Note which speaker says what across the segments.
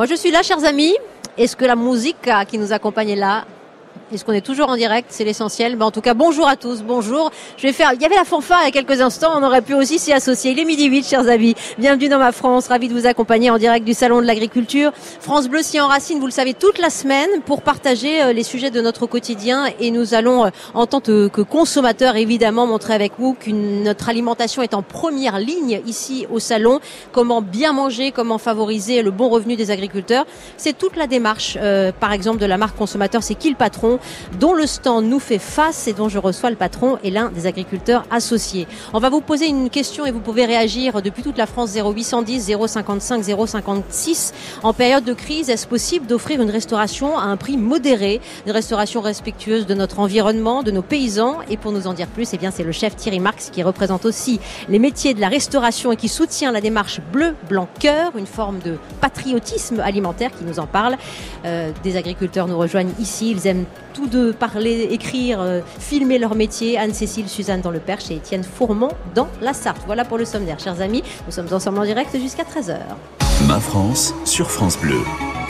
Speaker 1: Moi, je suis là, chers amis. Est-ce que la musique qui nous accompagne là est-ce qu'on est toujours en direct C'est l'essentiel. Mais en tout cas, bonjour à tous. Bonjour. Je vais faire. Il y avait la fanfare il y a quelques instants. On aurait pu aussi s'y associer. Il est midi 8, chers amis. Bienvenue dans ma France. Ravi de vous accompagner en direct du salon de l'agriculture. France Bleu s'y enracine. Vous le savez toute la semaine pour partager euh, les sujets de notre quotidien. Et nous allons, euh, en tant que consommateurs, évidemment, montrer avec vous que notre alimentation est en première ligne ici au salon. Comment bien manger, comment favoriser le bon revenu des agriculteurs. C'est toute la démarche, euh, par exemple, de la marque consommateur. C'est qui le patron dont le stand nous fait face et dont je reçois le patron et l'un des agriculteurs associés. On va vous poser une question et vous pouvez réagir depuis toute la France 0810 055 056. En période de crise, est-ce possible d'offrir une restauration à un prix modéré, une restauration respectueuse de notre environnement, de nos paysans? Et pour nous en dire plus, eh bien c'est le chef Thierry Marx qui représente aussi les métiers de la restauration et qui soutient la démarche bleu blanc cœur, une forme de patriotisme alimentaire qui nous en parle. Euh, des agriculteurs nous rejoignent ici, ils aiment tous deux parler, écrire, euh, filmer leur métier. Anne-Cécile, Suzanne dans le Perche et Étienne Fourmont dans la Sarthe. Voilà pour le sommaire, chers amis. Nous sommes ensemble en direct jusqu'à 13h.
Speaker 2: Ma France sur France Bleu.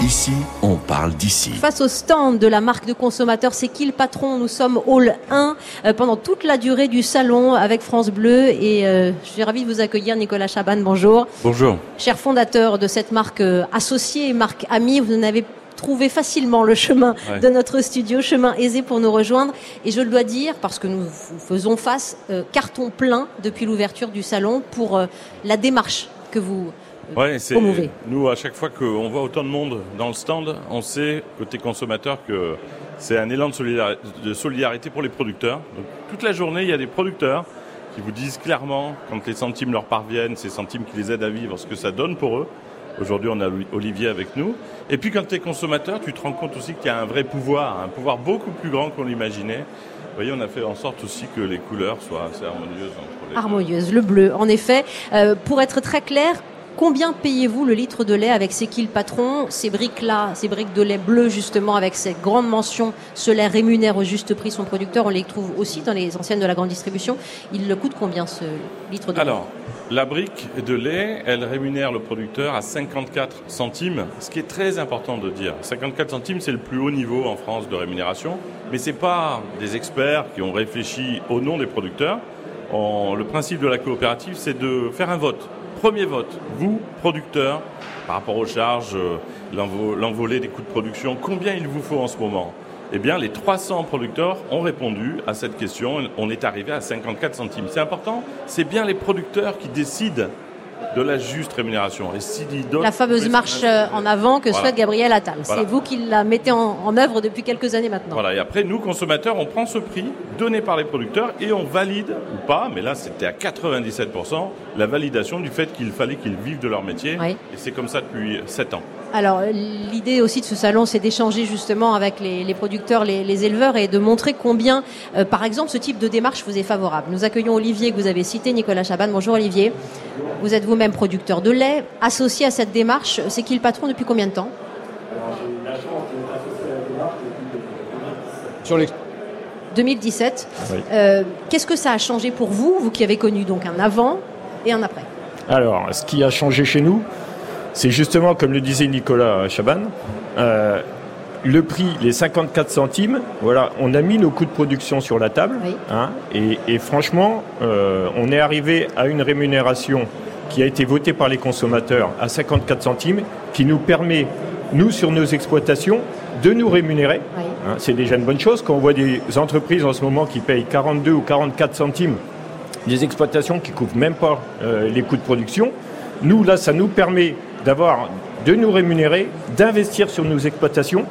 Speaker 2: Ici, on parle d'ici.
Speaker 1: Face au stand de la marque de consommateur, c'est qui le patron? Nous sommes Hall 1 euh, pendant toute la durée du salon avec France Bleu et euh, je suis ravie de vous accueillir Nicolas Chaban, bonjour.
Speaker 3: Bonjour.
Speaker 1: Cher fondateur de cette marque associée, marque amie, vous n'avez trouver facilement le chemin de notre studio, chemin aisé pour nous rejoindre. Et je le dois dire, parce que nous faisons face euh, carton plein depuis l'ouverture du salon pour euh, la démarche que vous euh, ouais, promouvez.
Speaker 3: Nous, à chaque fois qu'on voit autant de monde dans le stand, on sait, côté consommateur, que c'est un élan de solidarité, de solidarité pour les producteurs. Donc, toute la journée, il y a des producteurs qui vous disent clairement, quand les centimes leur parviennent, ces centimes qui les aident à vivre, ce que ça donne pour eux. Aujourd'hui, on a Olivier avec nous. Et puis, quand tu es consommateur, tu te rends compte aussi qu'il y a un vrai pouvoir, un pouvoir beaucoup plus grand qu'on l'imaginait. Vous voyez, on a fait en sorte aussi que les couleurs soient assez harmonieuses entre
Speaker 1: les Harmonieuse, le bleu, en effet. Euh, pour être très clair, Combien payez-vous le litre de lait avec ces kills patron Ces briques-là, ces briques de lait bleu justement avec cette grande mention, ce lait rémunère au juste prix son producteur, on les trouve aussi dans les anciennes de la grande distribution. Il le coûte combien ce litre de lait?
Speaker 3: Alors, la brique de lait, elle rémunère le producteur à 54 centimes, ce qui est très important de dire. 54 centimes, c'est le plus haut niveau en France de rémunération, mais ce n'est pas des experts qui ont réfléchi au nom des producteurs. le principe de la coopérative, c'est de faire un vote. Premier vote, vous, producteurs, par rapport aux charges, euh, l'envolée des coûts de production, combien il vous faut en ce moment? Eh bien, les 300 producteurs ont répondu à cette question. On est arrivé à 54 centimes. C'est important. C'est bien les producteurs qui décident de la juste rémunération.
Speaker 1: Et si la fameuse marche euh, en avant que souhaite Gabriel Attal. C'est vous qui la mettez en, œuvre depuis quelques années maintenant.
Speaker 3: Voilà. Et après, nous, consommateurs, on prend ce prix donné par les producteurs et on valide ou pas, mais là, c'était à 97%, la validation du fait qu'il fallait qu'ils vivent de leur métier. Et c'est comme ça depuis 7 ans.
Speaker 1: Alors l'idée aussi de ce salon, c'est d'échanger justement avec les, producteurs, les, éleveurs et de montrer combien, euh, par exemple, ce type de démarche vous est favorable. Nous accueillons Olivier que vous avez cité, Nicolas Chaban. Bonjour Olivier. Vous êtes vous-même producteur de lait, associé à cette démarche. C'est qui le patron depuis combien de temps Sur les 2017. Euh, qu'est-ce que ça a changé pour vous, vous qui avez connu donc un avant et un après?
Speaker 4: Alors, ce qui a changé chez nous, c'est justement, comme le disait Nicolas Chaban, euh, le prix, les 54 centimes, voilà, on a mis nos coûts de production sur la table. Hein, et, franchement, euh, on est arrivé à une rémunération qui a été votée par les consommateurs à 54 centimes, qui nous permet, nous, sur nos exploitations, de nous rémunérer. Hein, c'est déjà une bonne chose quand on voit des entreprises en ce moment qui payent 42 ou 44 centimes, des exploitations qui ne couvrent même pas euh, les coûts de production. Nous, là, ça nous permet d'avoir de nous rémunérer, d'investir sur nos exploitations,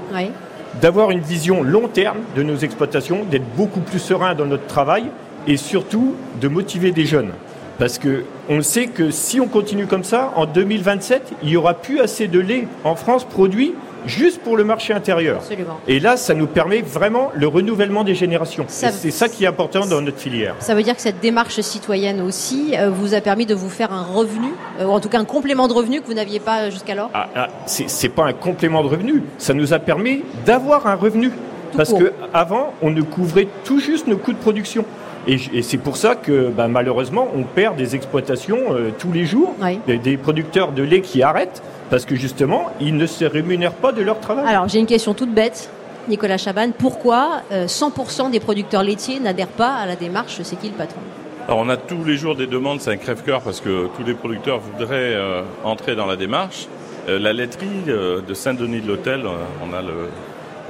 Speaker 4: d'avoir une vision long terme de nos exploitations, d'être beaucoup plus serein dans notre travail et surtout de motiver des jeunes. Parce que on sait que si on continue comme ça, en 2027, il n'y aura plus assez de lait en France produit juste pour le marché intérieur. Et là, ça nous permet vraiment le renouvellement des générations. C'est ça qui est important dans notre filière.
Speaker 1: Ça veut dire que cette démarche citoyenne aussi euh, vous a permis de vous faire un revenu, euh, ou en tout cas un complément de revenu que vous n'aviez pas jusqu'alors
Speaker 4: ah, ah, C'est pas un complément de revenu, ça nous a permis d'avoir un revenu. Parce qu'avant, on ne couvrait tout juste nos coûts de production. Et, c'est pour ça que bah, malheureusement, on perd des exploitations euh, tous les jours, des, producteurs de lait qui arrêtent parce que justement, ils ne se rémunèrent pas de leur travail.
Speaker 1: Alors j'ai une question toute bête. Nicolas Chaban, pourquoi 100% euh, des producteurs laitiers n'adhèrent pas à la démarche C'est qui le patron?
Speaker 3: Alors on a tous les jours des demandes, c'est un crève-cœur parce que tous les producteurs voudraient euh, entrer dans la démarche. la laiterie de Saint-Denis de l'Hôtel, on a le,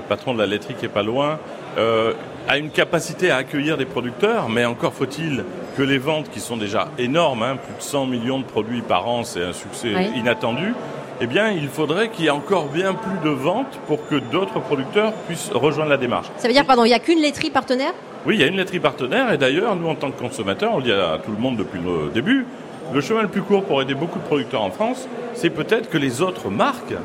Speaker 3: patron de la laiterie qui est pas loin, a une capacité à accueillir des producteurs, mais encore faut-il que les ventes, qui sont déjà énormes, hein, plus de 100 millions de produits par an, c'est un succès inattendu, eh bien, il faudrait qu'il y ait encore bien plus de ventes pour que d'autres producteurs puissent rejoindre la démarche.
Speaker 1: Ça veut dire, pardon, il n'y a qu'une laiterie partenaire?
Speaker 3: Oui, il y a une laiterie partenaire, et d'ailleurs, nous, en tant que consommateurs, on le dit à tout le monde depuis le début, le chemin le plus court pour aider beaucoup de producteurs en France, c'est peut-être que les autres marques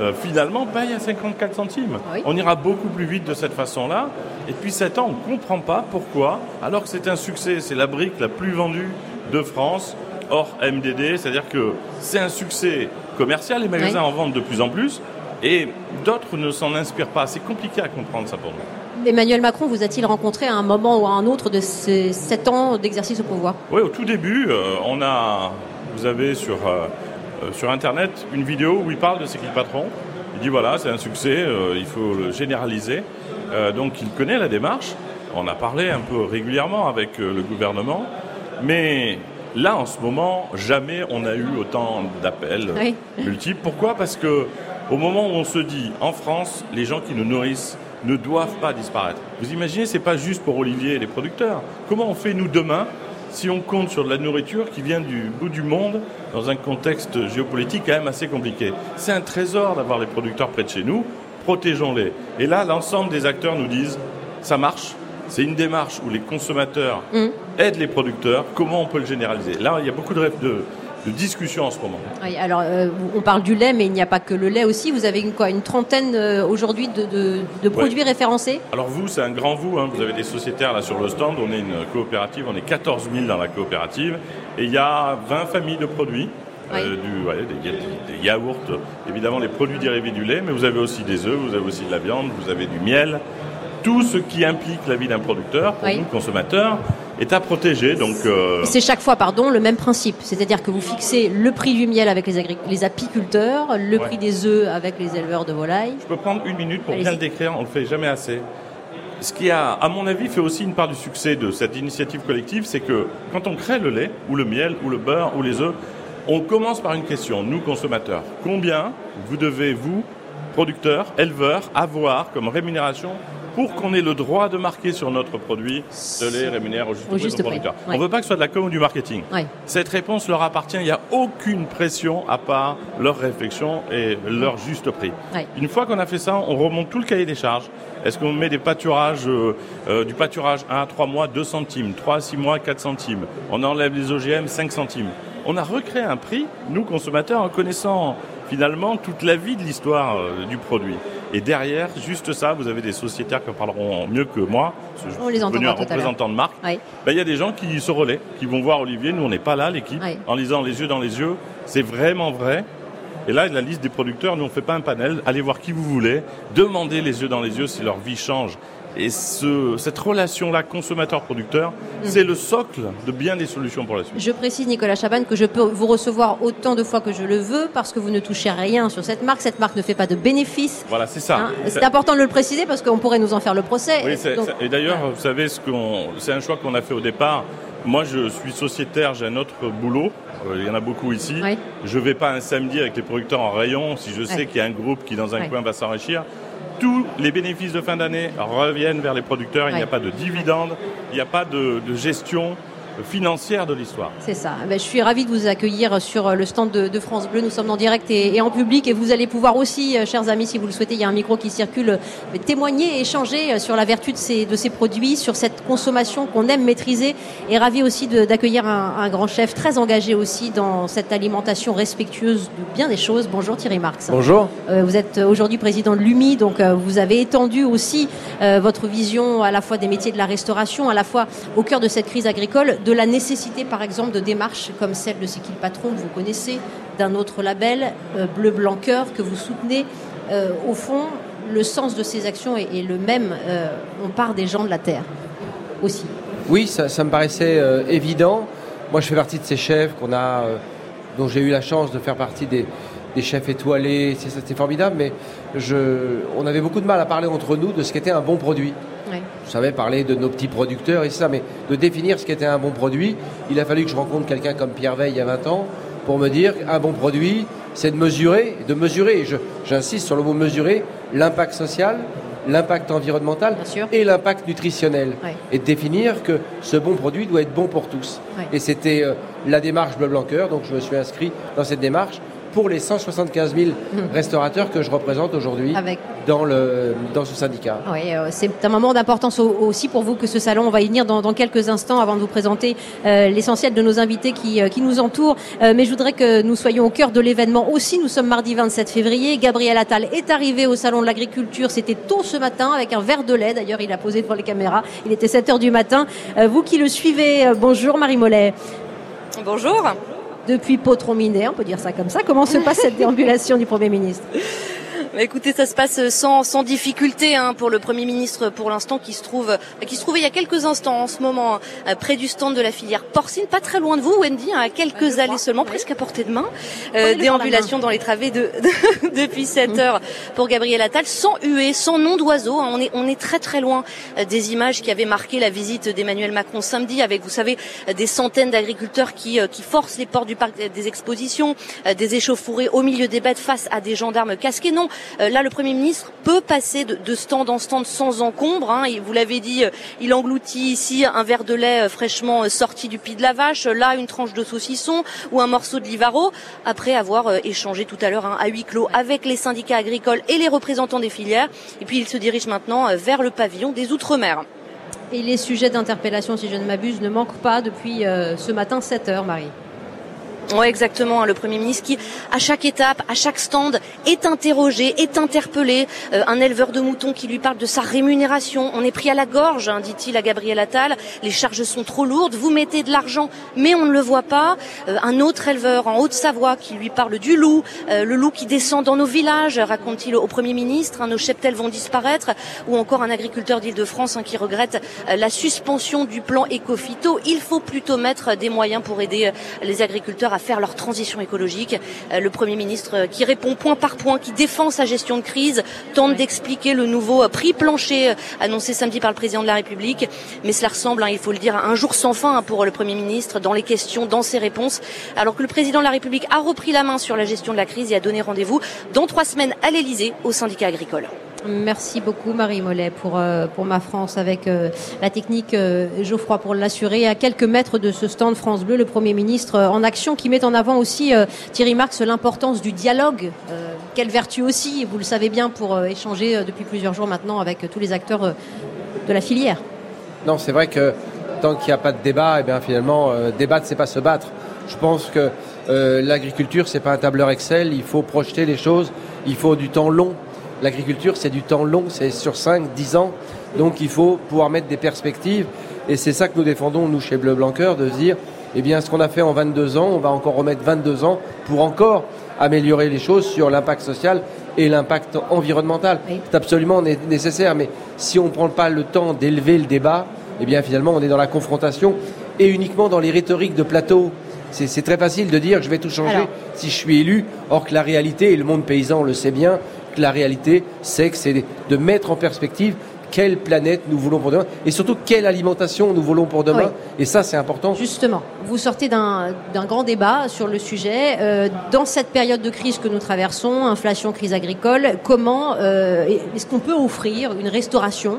Speaker 3: euh, finalement paye à 54 centimes. On ira beaucoup plus vite de cette façon-là. Et puis 7 ans, on ne comprend pas pourquoi, alors que c'est un succès, c'est la brique la plus vendue de France, hors MDD, c'est-à-dire que c'est un succès commercial, les magasins en vendent de plus en plus, et d'autres ne s'en inspirent pas. C'est compliqué à comprendre ça pour nous.
Speaker 1: Emmanuel Macron vous a-t-il rencontré à un moment ou à un autre de ces 7 ans d'exercice au pouvoir?
Speaker 3: Oui, au tout début, euh, on a, vous avez sur... Euh, sur Internet une vidéo où il parle de C'est qui le patron Il dit voilà, c'est un succès, euh, il faut le généraliser. Euh, donc il connaît la démarche. On a parlé un peu régulièrement avec le gouvernement. Mais là, en ce moment, jamais on a eu autant d'appels multiples. Pourquoi? Parce que au moment où on se dit, en France, les gens qui nous nourrissent ne doivent pas disparaître. Vous imaginez, c'est pas juste pour Olivier et les producteurs. Comment on fait nous demain si on compte sur de la nourriture qui vient du bout du monde dans un contexte géopolitique quand même assez compliqué. C'est un trésor d'avoir les producteurs près de chez nous, protégeons-les. Et là, l'ensemble des acteurs nous disent, ça marche, c'est une démarche où les consommateurs mmh. aident les producteurs, comment on peut le généraliser? Là, il y a beaucoup de, de, de discussion en ce moment.
Speaker 1: Oui, alors euh, on parle du lait, mais il n'y a pas que le lait aussi. Vous avez une, quoi, une trentaine euh, aujourd'hui de, de, produits référencés?
Speaker 3: Alors vous, c'est un grand vous. Hein. Vous avez des sociétaires là sur le stand. On est une coopérative. On est 14 000 dans la coopérative. Et il y a 20 familles de produits. Euh, du, ouais, des, des, yaourts, évidemment les produits dérivés du lait, mais vous avez aussi des œufs, vous avez aussi de la viande, vous avez du miel, tout ce qui implique la vie d'un producteur, pour nous consommateurs, est à protéger. Donc,
Speaker 1: euh, C'est chaque fois, pardon, le même principe. C'est-à-dire que vous fixez le prix du miel avec les, les apiculteurs, le prix des œufs avec les éleveurs de volailles.
Speaker 3: Je peux prendre une minute pour bien le décrire, on ne le fait jamais assez. Ce qui a, à mon avis, fait aussi une part du succès de cette initiative collective, c'est que quand on crée le lait, ou le miel, ou le beurre, ou les œufs, on commence par une question, nous consommateurs. Combien vous devez, vous, producteurs, éleveurs, avoir comme rémunération pour qu'on ait le droit de marquer sur notre produit de lait rémunère au juste, prix On ne veut pas que ce soit de la com ou du marketing. Cette réponse leur appartient. Il n'y a aucune pression à part leur réflexion et leur juste prix. Une fois qu'on a fait ça, on remonte tout le cahier des charges. Est-ce qu'on met des pâturages, euh, euh, du pâturage 1 à 3 mois, 2 centimes, 3 à 6 mois, 4 centimes? On enlève les OGM, 5 centimes. On a recréé un prix, nous consommateurs, en connaissant finalement toute la vie de l'histoire euh, du produit. Et derrière, juste ça, vous avez des sociétaires qui en parleront mieux que moi,
Speaker 1: parce que je suis venu un représentant
Speaker 3: de marque. Ben, il y a des gens qui se relaient, qui vont voir Olivier, nous on n'est pas là, l'équipe, en lisant les yeux dans les yeux. C'est vraiment vrai. Et là, la liste des producteurs, nous on ne fait pas un panel, allez voir qui vous voulez, demandez les yeux dans les yeux si leur vie change et ce, cette relation-là, consommateur-producteur, mm. c'est le socle de bien des solutions pour la suite.
Speaker 1: Je précise, Nicolas Chaban, que je peux vous recevoir autant de fois que je le veux parce que vous ne touchez rien sur cette marque. Cette marque ne fait pas de bénéfices.
Speaker 3: Voilà, c'est ça. Hein,
Speaker 1: c'est important de le préciser parce qu'on pourrait nous en faire le procès.
Speaker 3: Oui, et d'ailleurs, vous savez, ce c'est un choix qu'on a fait au départ. Moi, je suis sociétaire, j'ai un autre boulot. Euh, il y en a beaucoup ici. Je ne vais pas un samedi avec les producteurs en rayon si je sais qu'il y a un groupe qui, dans un coin, va s'enrichir tous les bénéfices de fin d'année reviennent vers les producteurs. Il n'y a pas de dividendes, il n'y a pas de, de gestion financière de l'histoire.
Speaker 1: C'est ça. Ben, je suis ravie de vous accueillir sur le stand de, France Bleu. Nous sommes en direct et, en public et vous allez pouvoir aussi, euh, chers amis, si vous le souhaitez, il y a un micro qui circule, euh, témoigner échanger euh, sur la vertu de ces, de ces produits, sur cette consommation qu'on aime maîtriser et ravi aussi d'accueillir un, grand chef très engagé aussi dans cette alimentation respectueuse de bien des choses. Bonjour Thierry Marx.
Speaker 5: Bonjour.
Speaker 1: vous êtes aujourd'hui président de l'UMI, donc vous avez étendu aussi votre vision à la fois des métiers de la restauration, à la fois au cœur de cette crise agricole de la nécessité, par exemple, de démarches comme celle de C'est qui le patron que vous connaissez, d'un autre label, euh, Bleu Blanc Cœur, que vous soutenez. Euh, au fond, le sens de ces actions est, le même. Euh, on part des gens de la terre aussi.
Speaker 5: Oui, ça, me paraissait évident. Moi, je fais partie de ces chefs dont j'ai eu la chance de faire partie des, chefs étoilés. C'était formidable, mais on avait beaucoup de mal à parler entre nous de ce qu'était un bon produit. Je savais parler de nos petits producteurs et ça, mais de définir ce qu'était un bon produit, il a fallu que je rencontre quelqu'un comme Pierre Veil il y a 20 ans pour me dire un bon produit, c'est de mesurer, de mesurer, j'insiste sur le mot mesurer, l'impact social, l'impact environnemental et l'impact nutritionnel. Et de définir que ce bon produit doit être bon pour tous. Et c'était euh, la démarche Bleu Blanc donc je me suis inscrit dans cette démarche pour les 175 000 hmm. restaurateurs que je représente aujourd'hui dans, le, dans ce syndicat.
Speaker 1: Oui, euh, c'est un moment d'importance aussi pour vous que ce salon, on va y venir dans, quelques instants avant de vous présenter euh, l'essentiel de nos invités qui, euh, qui nous entourent. mais je voudrais que nous soyons au cœur de l'événement aussi. Nous sommes mardi 27 février. Gabriel Attal est arrivé au salon de l'agriculture. C'était tôt ce matin avec un verre de lait. D'ailleurs, il a posé devant les caméras. Il était 7 heures du matin. vous qui le suivez, bonjour Marie Mollet.
Speaker 6: Bonjour
Speaker 1: depuis Potrominé, on peut dire ça comme ça. Comment se passe cette déambulation du Premier ministre?
Speaker 6: Écoutez, ça se passe sans, sans difficulté hein, pour le Premier ministre pour l'instant qui se trouve euh, qui se trouvait il y a quelques instants en ce moment euh, près du stand de la filière porcine, pas très loin de vous Wendy, hein, à quelques allées seulement, presque à portée de main. Euh, déambulation dans les travées de, depuis 7 heures pour Gabriel Attal, sans huée, sans nom d'oiseau. Hein. on, est, on est très très loin des images qui avaient marqué la visite d'Emmanuel Macron samedi avec, vous savez, des centaines d'agriculteurs qui, qui forcent les portes du parc des expositions, des échauffourées au milieu des bêtes face à des gendarmes casqués. Non, euh, là, le Premier ministre peut passer de, stand en stand sans encombre. Hein. vous l'avez dit, euh, il engloutit ici un verre de lait euh, fraîchement sorti du pied de la vache, là une tranche de saucisson ou un morceau de livaro, après avoir échangé tout à l'heure hein, à huis clos avec les syndicats agricoles et les représentants des filières. Et puis il se dirige maintenant vers le pavillon des Outre-mer.
Speaker 1: Et les sujets d'interpellation, si je ne m'abuse, ne manquent pas depuis ce matin 7 heures, Marie.
Speaker 6: Oui, exactement. Hein, le Premier ministre qui, à chaque étape, à chaque stand, est interrogé, est interpellé. Euh, un éleveur de moutons qui lui parle de sa rémunération. On est pris à la gorge, hein, dit-il à Gabriel Attal. Les charges sont trop lourdes. Vous mettez de l'argent, mais on ne le voit pas. Euh, un autre éleveur en Haute-Savoie qui lui parle du loup. Euh, le loup qui descend dans nos villages, raconte-t-il au Premier ministre. Hein, nos cheptels vont disparaître. Ou encore un agriculteur d'Île-de-France qui regrette la suspension du plan Ecofito. Il faut plutôt mettre des moyens pour aider les agriculteurs à faire leur transition écologique. Euh, le Premier ministre euh, qui répond point par point, qui défend sa gestion de crise, tente d'expliquer le nouveau euh, prix plancher annoncé samedi par le président de la République. Mais cela ressemble, hein, il faut le dire, à un jour sans fin hein, pour le Premier ministre dans les questions, dans ses réponses. Alors que le président de la République a repris la main sur la gestion de la crise et a donné rendez-vous dans trois semaines à l'Elysée au syndicat agricole.
Speaker 1: Merci beaucoup Marie Mollet pour, euh, pour ma France avec euh, la technique euh, Geoffroy pour l'assurer. À quelques mètres de ce stand France Bleu, le Premier ministre en action qui met en avant aussi Thierry Marx l'importance du dialogue. quelle vertu aussi, vous le savez bien, pour échanger depuis plusieurs jours maintenant avec tous les acteurs de la filière.
Speaker 5: Non, c'est vrai que tant qu'il n'y a pas de débat, et eh bien finalement, débattre, c'est pas se battre. Je pense que l'agriculture, c'est pas un tableur Excel. Il faut projeter les choses. Il faut du temps long L'agriculture, c'est du temps long, c'est sur 5, 10 ans. Donc il faut pouvoir mettre des perspectives. Et c'est ça que nous défendons, nous, chez Bleu Blanqueur, de se dire, eh bien, ce qu'on a fait en 22 ans, on va encore remettre 22 ans pour encore améliorer les choses sur l'impact social et l'impact environnemental. C'est absolument nécessaire. Mais si on ne prend pas le temps d'élever le débat, eh bien, finalement, on est dans la confrontation et uniquement dans les rhétoriques de plateau. C'est très facile de dire je vais tout changer si je suis élu, or que la réalité, et le monde paysan le sait bien, la réalité, c'est que c'est de mettre en perspective quelle planète nous voulons pour demain et surtout quelle alimentation nous voulons pour demain. Et ça, c'est important.
Speaker 1: Justement, vous sortez d'un grand débat sur le sujet. Euh, dans cette période de crise que nous traversons, inflation, crise agricole, comment euh, est-ce qu'on peut offrir une restauration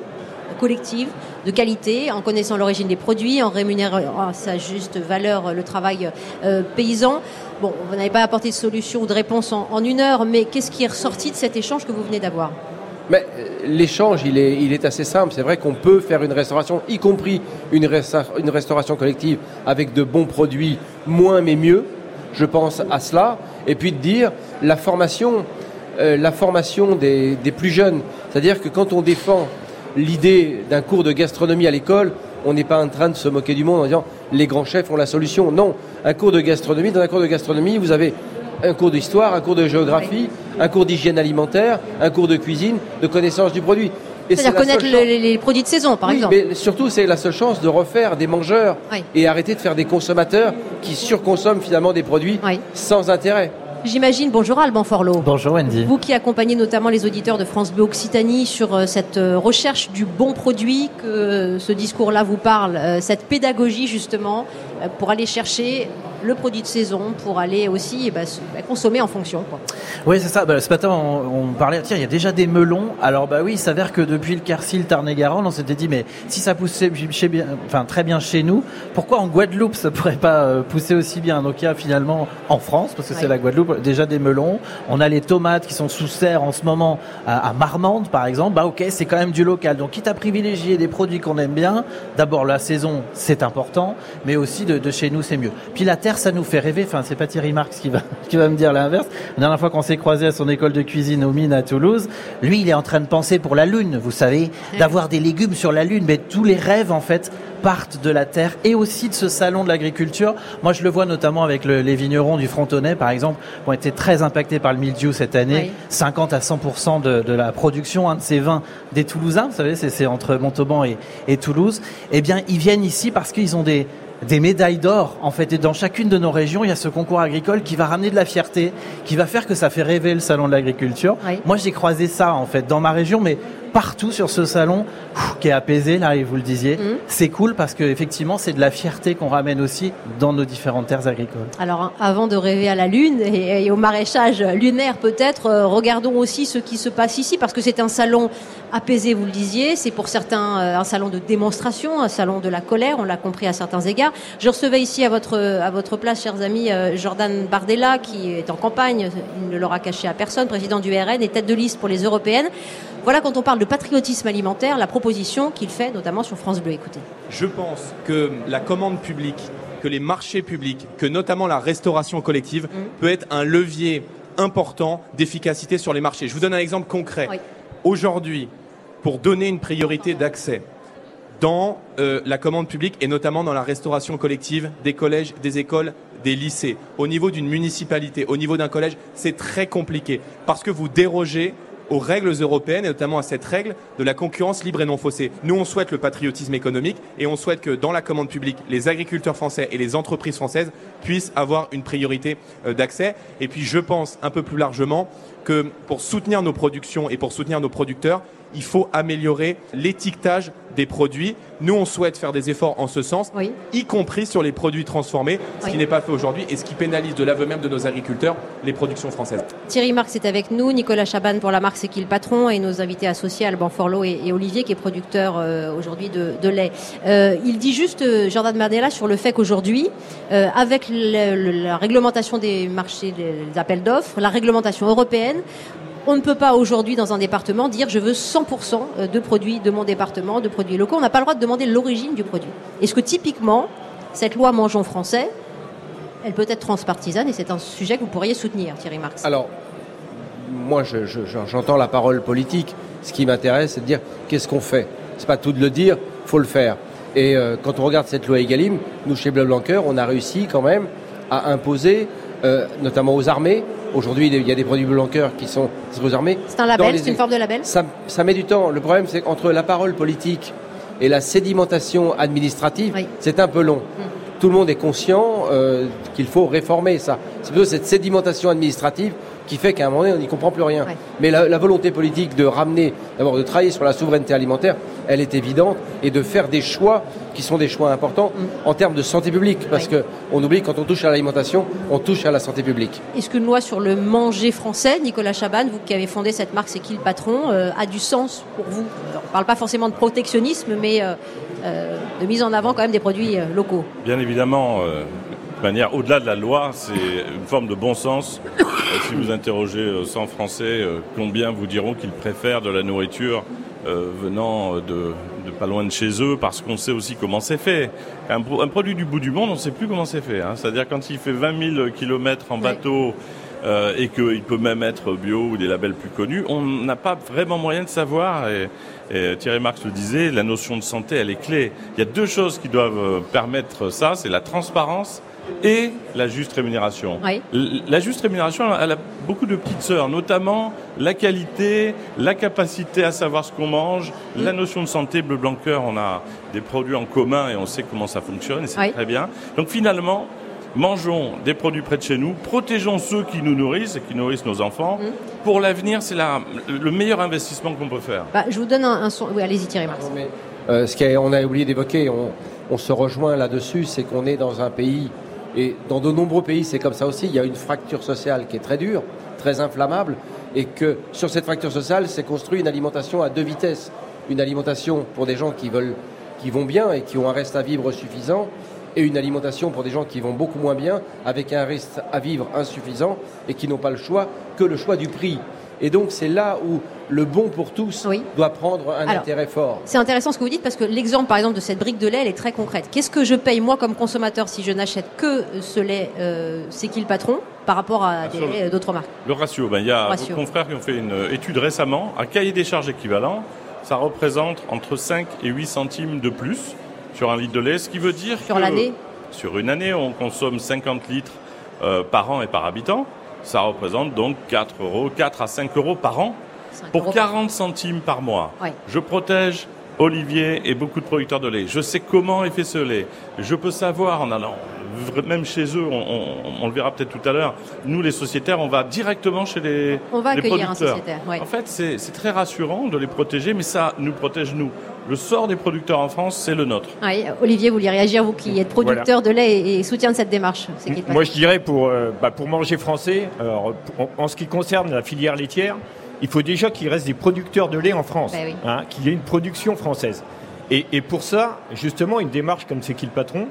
Speaker 1: collective de qualité, en connaissant l'origine des produits, en rémunérant à sa juste valeur le travail euh, paysan? Bon, vous n'avez pas apporté de solution ou de réponse en, une heure, mais qu'est-ce qui est ressorti de cet échange que vous venez d'avoir
Speaker 5: mais euh, l'échange, il est, assez simple. C'est vrai qu'on peut faire une restauration, y compris une, restauration collective avec de bons produits, moins mais mieux. Je pense à cela. Et puis de dire la formation, euh, des plus jeunes. C'est-à-dire que quand on défend l'idée d'un cours de gastronomie à l'école, on n'est pas en train de se moquer du monde en disant les grands chefs ont la solution. Non, un cours de gastronomie, dans un cours de gastronomie, vous avez un cours d'histoire, un cours de géographie, un cours d'hygiène alimentaire, un cours de cuisine, de connaissance du produit.
Speaker 1: C'est-à-dire connaître les, produits de saison, par exemple.
Speaker 5: Mais surtout, c'est la seule chance de refaire des mangeurs et arrêter de faire des consommateurs qui surconsomment finalement des produits sans intérêt.
Speaker 1: J'imagine, bonjour Alban Forlot.
Speaker 7: Bonjour Wendy.
Speaker 1: Vous qui accompagnez notamment les auditeurs de France Bleu Occitanie sur euh, cette euh, recherche du bon produit, que ce discours-là vous parle, euh, cette pédagogie justement, pour aller chercher le produit de saison pour aller aussi eh ben, bah, consommer en fonction.
Speaker 7: Oui, c'est ça. Bah, ce matin, on, parlait, tiens, il y a déjà des melons. Alors, bah oui, il s'avère que depuis le Carcil Tarn-et-Garonne, on s'était dit, mais si ça poussait chez bien, enfin, très bien chez nous, pourquoi en Guadeloupe ça pourrait pas euh, pousser aussi bien? Donc, il y a finalement en France, parce que c'est la Guadeloupe, déjà des melons. On a les tomates qui sont sous serre en ce moment à, Marmande, par exemple. Bah, ok, c'est quand même du local. Donc, quitte à privilégier des produits qu'on aime bien, d'abord la saison, c'est important, mais aussi de, de chez nous, c'est mieux. Puis la terre, ça nous fait rêver. Enfin, c'est pas Thierry Marx qui va, qui va me dire l'inverse. La dernière fois qu'on s'est croisé à son école de cuisine aux mines à Toulouse, lui, il est en train de penser pour la Lune, vous savez, d'avoir des légumes sur la Lune. Mais tous les rêves, en fait, partent de la terre et aussi de ce salon de l'agriculture. Moi, je le vois notamment avec les vignerons du Frontonnet, par exemple, qui ont été très impactés par le mildiou cette année. 50 à 100% de, de, la production de ces vins des Toulousains, vous savez, c'est entre Montauban et, et Toulouse. Eh bien, ils viennent ici parce qu'ils ont des, des médailles d'or. En fait, et dans chacune de nos régions, il y a ce concours agricole qui va ramener de la fierté, qui va faire que ça fait rêver le salon de l'agriculture. Moi, j'ai croisé ça en fait dans ma région, mais partout sur ce salon qui est apaisé, là, et vous le disiez. Mhm. C'est cool parce que effectivement, c'est de la fierté qu'on ramène aussi dans nos différentes terres agricoles.
Speaker 1: Alors, avant de rêver à la lune et, au maraîchage lunaire, peut-être, euh, regardons aussi ce qui se passe ici parce que c'est un salon apaisé, vous le disiez. C'est pour certains euh, un salon de démonstration, un salon de la colère. On l'a compris à certains égards. Je recevais ici à votre à votre place, chers amis, euh, Jordan Bardella, qui est en campagne. Il ne l'aura caché à personne, président du RN et tête de liste pour les européennes. Voilà quand on parle de patriotisme alimentaire, la proposition qu'il fait notamment sur France Bleu. Écoutez.
Speaker 8: Je pense que la commande publique, que les marchés publics, que notamment la restauration collective mm. peut être un levier important d'efficacité sur les marchés. Je vous donne un exemple concret. Aujourd'hui, pour donner une priorité d'accès dans euh, la commande publique et notamment dans la restauration collective des collèges, des écoles, des lycées, au niveau d'une municipalité, au niveau d'un collège, c'est très compliqué parce que vous dérogez aux règles européennes et notamment à cette règle de la concurrence libre et non faussée. Nous, on souhaite le patriotisme économique et on souhaite que dans la commande publique, les agriculteurs français et les entreprises françaises puissent avoir une priorité euh, d'accès. Et puis, je pense un peu plus largement que pour soutenir nos productions et pour soutenir nos producteurs, il faut améliorer l'étiquetage des produits. Nous, on souhaite faire des efforts en ce sens, y compris sur les produits transformés, ce qui n'est pas fait aujourd'hui et ce qui pénalise de l'aveu même de nos agriculteurs les productions françaises.
Speaker 1: Thierry Marx est avec nous, Nicolas Chaban pour la marque C'est qui le patron et nos invités associés Alban Forlot et, Olivier qui est producteur euh, aujourd'hui de, lait. Euh, il dit juste, euh, Jordan Mardella, sur le fait qu'aujourd'hui, avec la réglementation des marchés, des appels d'offres, la réglementation européenne, on ne peut pas aujourd'hui dans un département dire je veux 100% euh, de produits de mon département, de produits locaux. On n'a pas le droit de demander l'origine du produit. Est-ce que typiquement, cette loi Mangeons français, elle peut être transpartisane et c'est un sujet que vous pourriez soutenir, Thierry Marx?
Speaker 5: Alors, moi, j'entends la parole politique. Ce qui m'intéresse, c'est de dire qu'est-ce qu'on fait? C'est pas tout de le dire, faut le faire. Et euh, quand on regarde cette loi Egalim, nous chez Bleu Blanqueur, on a réussi quand même à imposer, euh, notamment aux armées, Aujourd'hui, il y a des produits blanqueurs qui sont armées.
Speaker 1: C'est un label, c'est une forme de label?
Speaker 5: Ça, met du temps. Le problème, c'est qu'entre la parole politique et la sédimentation administrative, c'est un peu long. Mm. Tout le monde est conscient euh, qu'il faut réformer ça. C'est plutôt cette sédimentation administrative qui fait qu'à un moment donné, on n'y comprend plus rien. Mais la, volonté politique de ramener, d'abord de travailler sur la souveraineté alimentaire, elle est évidente, et de faire des choix qui sont des choix importants mm. en termes de santé publique, parce que qu'on oublie quand on touche à l'alimentation, on touche à la santé publique.
Speaker 1: Est-ce qu'une loi sur le manger français, Nicolas Chaban, vous qui avez fondé cette marque C'est qui le patron, euh, a du sens pour vous? On ne parle pas forcément de protectionnisme, mais euh, euh, de mise en avant quand même des produits locaux.
Speaker 3: Bien évidemment, manière, au-delà de la loi, c'est une forme de bon sens. Euh, si vous interrogez 100 euh, Français, euh, combien vous diront qu'ils préfèrent de la nourriture venant de, pas loin de chez eux, parce qu'on sait aussi comment c'est fait. Un, produit du bout du monde, on ne sait plus comment c'est fait. Hein. C'est-à-dire quand il fait 20 000 kilomètres en bateau et qu'il peut même être bio ou des labels plus connus, on n'a pas vraiment moyen de savoir. Et, et Thierry Marx le disait, la notion de santé, elle est clé. Il y a deux choses qui doivent permettre ça, c'est la transparence et la juste rémunération. La juste rémunération, elle a beaucoup de petites sœurs, notamment la qualité, la capacité à savoir ce qu'on mange, mm. la notion de santé. Bleu Blanc Cœur, on a des produits en commun et on sait comment ça fonctionne et c'est très bien. Donc finalement, mangeons des produits près de chez nous, protégeons ceux qui nous nourrissent et qui nourrissent nos enfants. Mm. Pour l'avenir, c'est le meilleur investissement qu'on peut faire.
Speaker 1: Bah, je vous donne un, son. Oui, allez-y, Thierry Marx.
Speaker 5: Euh, ce qu'on a oublié d'évoquer, on, on se rejoint là-dessus, c'est qu'on est dans un pays et dans de nombreux pays, c'est comme ça aussi. Il y a une fracture sociale qui est très dure, très inflammable, et que sur cette fracture sociale, s'est construit une alimentation à deux vitesses. Une alimentation pour des gens qui veulent, qui vont bien et qui ont un reste à vivre suffisant, et une alimentation pour des gens qui vont beaucoup moins bien, avec un reste à vivre insuffisant et qui n'ont pas le choix que le choix du prix. Et donc c'est là où le bon pour tous doit prendre un intérêt fort.
Speaker 1: C'est intéressant ce que vous dites parce que l'exemple par exemple de cette brique de lait elle est très concrète. Qu'est-ce que je paye moi comme consommateur si je n'achète que ce lait euh, C'est qui le patron par rapport à d'autres marques?
Speaker 3: Le ratio, ben, il y a des confrères qui ont fait une étude récemment, à cahier des charges équivalent, ça représente entre 5 et 8 centimes de plus sur un litre de lait, ce qui veut dire
Speaker 1: sur l'année?
Speaker 3: Sur une année, on consomme 50 litres euh, par an et par habitant. Ça représente donc 4 euros, 4 à 5 euros par an pour 40 centimes par mois. Je protège Olivier et beaucoup de producteurs de lait. Je sais comment est fait ce lait. Je peux savoir en allant même chez eux, on, le verra peut-être tout à l'heure, nous les sociétaires, on va directement chez les,
Speaker 1: on va
Speaker 3: accueillir
Speaker 1: Un sociétaire,
Speaker 3: En fait, c'est très rassurant de les protéger, mais ça nous protège nous. Le sort des producteurs en France, c'est le nôtre.
Speaker 1: Olivier, vous voulez réagir, vous qui êtes producteur de lait et, soutien de cette démarche
Speaker 4: Moi, je dirais pour, euh, bah, pour manger français, en, ce qui concerne la filière laitière, il faut déjà qu'il reste des producteurs de lait en France, ben hein, qu'il y ait une production française. Et, et, pour ça, justement, une démarche comme c'est qui le patron,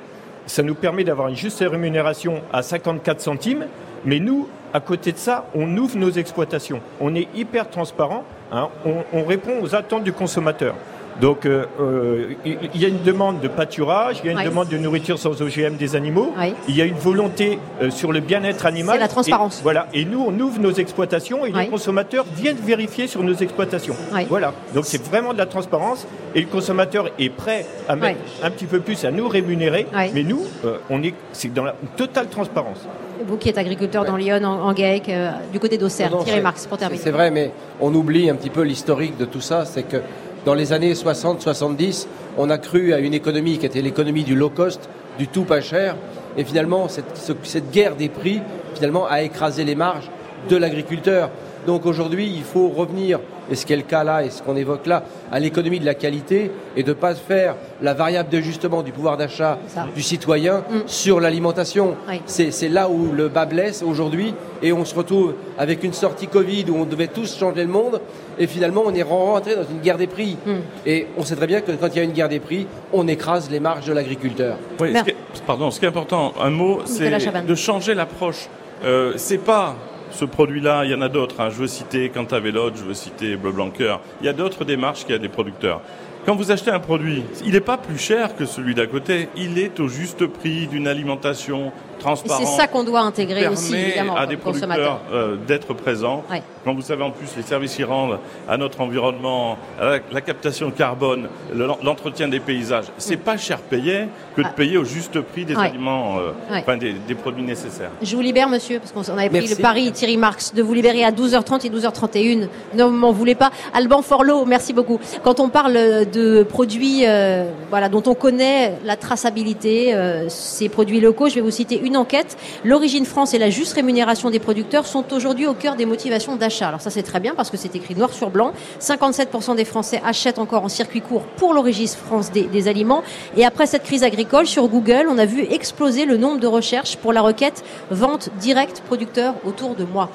Speaker 4: ça nous permet d'avoir une juste rémunération à 54 centimes, mais nous, à côté de ça, on ouvre nos exploitations. On est hyper transparent, hein, on, répond aux attentes du consommateur. Donc, euh, euh, il y a une demande de pâturage, il y a une demande de nourriture sans OGM des animaux, il y a une volonté euh, sur le bien-être animal.
Speaker 1: C'est la transparence.
Speaker 4: Et, voilà. Et nous, on ouvre nos exploitations et les consommateurs viennent vérifier sur nos exploitations. Voilà. Donc, c'est vraiment de la transparence et le consommateur est prêt à mettre un petit peu plus à nous rémunérer. Mais nous, on est, c'est dans la totale transparence.
Speaker 1: Vous qui êtes agriculteur dans Lyon, en, en GAEC, du côté d'Auxerre, Thierry Marx, pour terminer.
Speaker 5: C'est vrai, mais on oublie un petit peu l'historique de tout ça. C'est que dans les années 60-70, on a cru à une économie qui était l'économie du low cost, du tout pas cher. Et finalement, cette, guerre des prix, finalement, a écrasé les marges de l'agriculteur. Donc aujourd'hui, il faut revenir, et ce qui est le cas là, et ce qu'on évoque là, à l'économie de la qualité, et de ne pas faire la variable d'ajustement du pouvoir d'achat du citoyen mm. sur l'alimentation. C'est là où le bas blesse aujourd'hui, et on se retrouve avec une sortie Covid où on devait tous changer le monde, et finalement on est rentré dans une guerre des prix. Mm. Et on sait très bien que quand il y a une guerre des prix, on écrase les marges de l'agriculteur.
Speaker 3: Oui, pardon, ce qui est important, un mot, c'est de changer l'approche. Euh, c'est pas ce produit-là, il y en a d'autres. Hein. Je veux citer Cantavelote, je veux citer Bleu Blanqueur. Il y a d'autres démarches qu'il y a des producteurs. Quand vous achetez un produit, il n'est pas plus cher que celui d'à côté. Il est au juste prix d'une alimentation
Speaker 1: c'est ça qu'on doit intégrer aussi, évidemment,
Speaker 3: à des producteurs euh, d'être présents. Quand vous savez en plus les services qui rendent à notre environnement, à la, captation de carbone, l'entretien des paysages, c'est pas cher payé que de ah. payer au juste prix des aliments, euh, enfin des, produits nécessaires.
Speaker 1: Je vous libère, monsieur, parce qu'on avait pris le pari, Thierry Marx, de vous libérer à 12h30 et 12h31. Ne m'en voulez pas. Alban Forlot, merci beaucoup. Quand on parle de produits, euh, voilà, dont on connaît la traçabilité, ces produits locaux, je vais vous citer une enquête. L'origine France et la juste rémunération des producteurs sont aujourd'hui au cœur des motivations d'achat. Alors ça c'est très bien parce que c'est écrit noir sur blanc. 57% des Français achètent encore en circuit court pour l'origine France des, aliments. Et après cette crise agricole, sur Google, on a vu exploser le nombre de recherches pour la requête vente directe producteur autour de moi.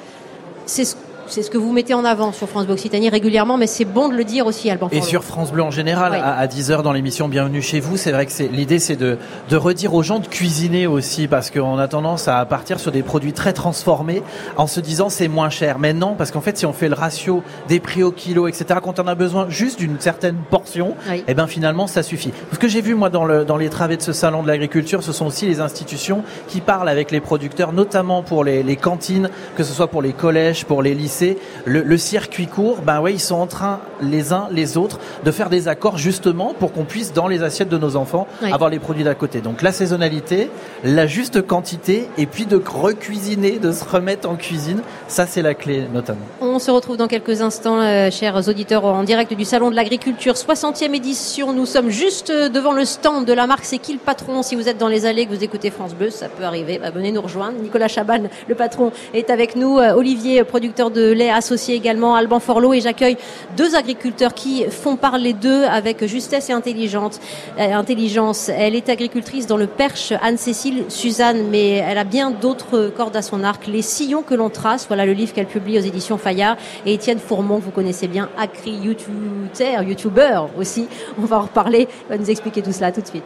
Speaker 1: C'est ce que vous mettez en avant sur France Bleu Occitanie régulièrement, mais c'est bon de le dire aussi, Alban.
Speaker 7: Et sur France Bleu en général, à, 10h dans l'émission Bienvenue chez vous, c'est vrai que l'idée c'est de, de redire aux gens de cuisiner aussi, parce qu'on a tendance à partir sur des produits très transformés en se disant c'est moins cher. Mais non, parce qu'en fait, si on fait le ratio des prix au kilo, etc., quand on a besoin juste d'une certaine portion, et eh ben finalement ça suffit. Ce que j'ai vu moi dans, le, dans les travées de ce salon de l'agriculture, ce sont aussi les institutions qui parlent avec les producteurs, notamment pour les, les cantines, que ce soit pour les collèges, pour les lycées c'est le, circuit court. Ben ouais, ils sont en train les uns les autres de faire des accords justement pour qu'on puisse dans les assiettes de nos enfants avoir les produits d'à côté. Donc la saisonnalité, la juste quantité et puis de recuisiner, de se remettre en cuisine, ça c'est la clé notamment.
Speaker 1: On se retrouve dans quelques instants, euh, chers auditeurs, en direct du salon de l'agriculture, 60e édition. Nous sommes juste devant le stand de la marque C'est qui le patron? Si vous êtes dans les allées, que vous écoutez France Bleu, ça peut arriver. Bah, venez nous rejoindre. Nicolas Chaban, le patron, est avec nous. Euh, Olivier, producteur de lait associé également, Alban Forlot. Et j'accueille deux agriculteurs qui font parler d'eux avec justesse et intelligence. Euh, intelligence. Elle est agricultrice dans le Perche, Anne-Cécile Suzanne, mais elle a bien d'autres cordes à son arc. Les sillons que l'on trace, voilà le livre qu'elle publie aux éditions Fayard. Et Étienne Fourmont, vous connaissez bien, Acri YouTuber, YouTuber aussi. On va en reparler. Il va nous expliquer tout cela tout de suite.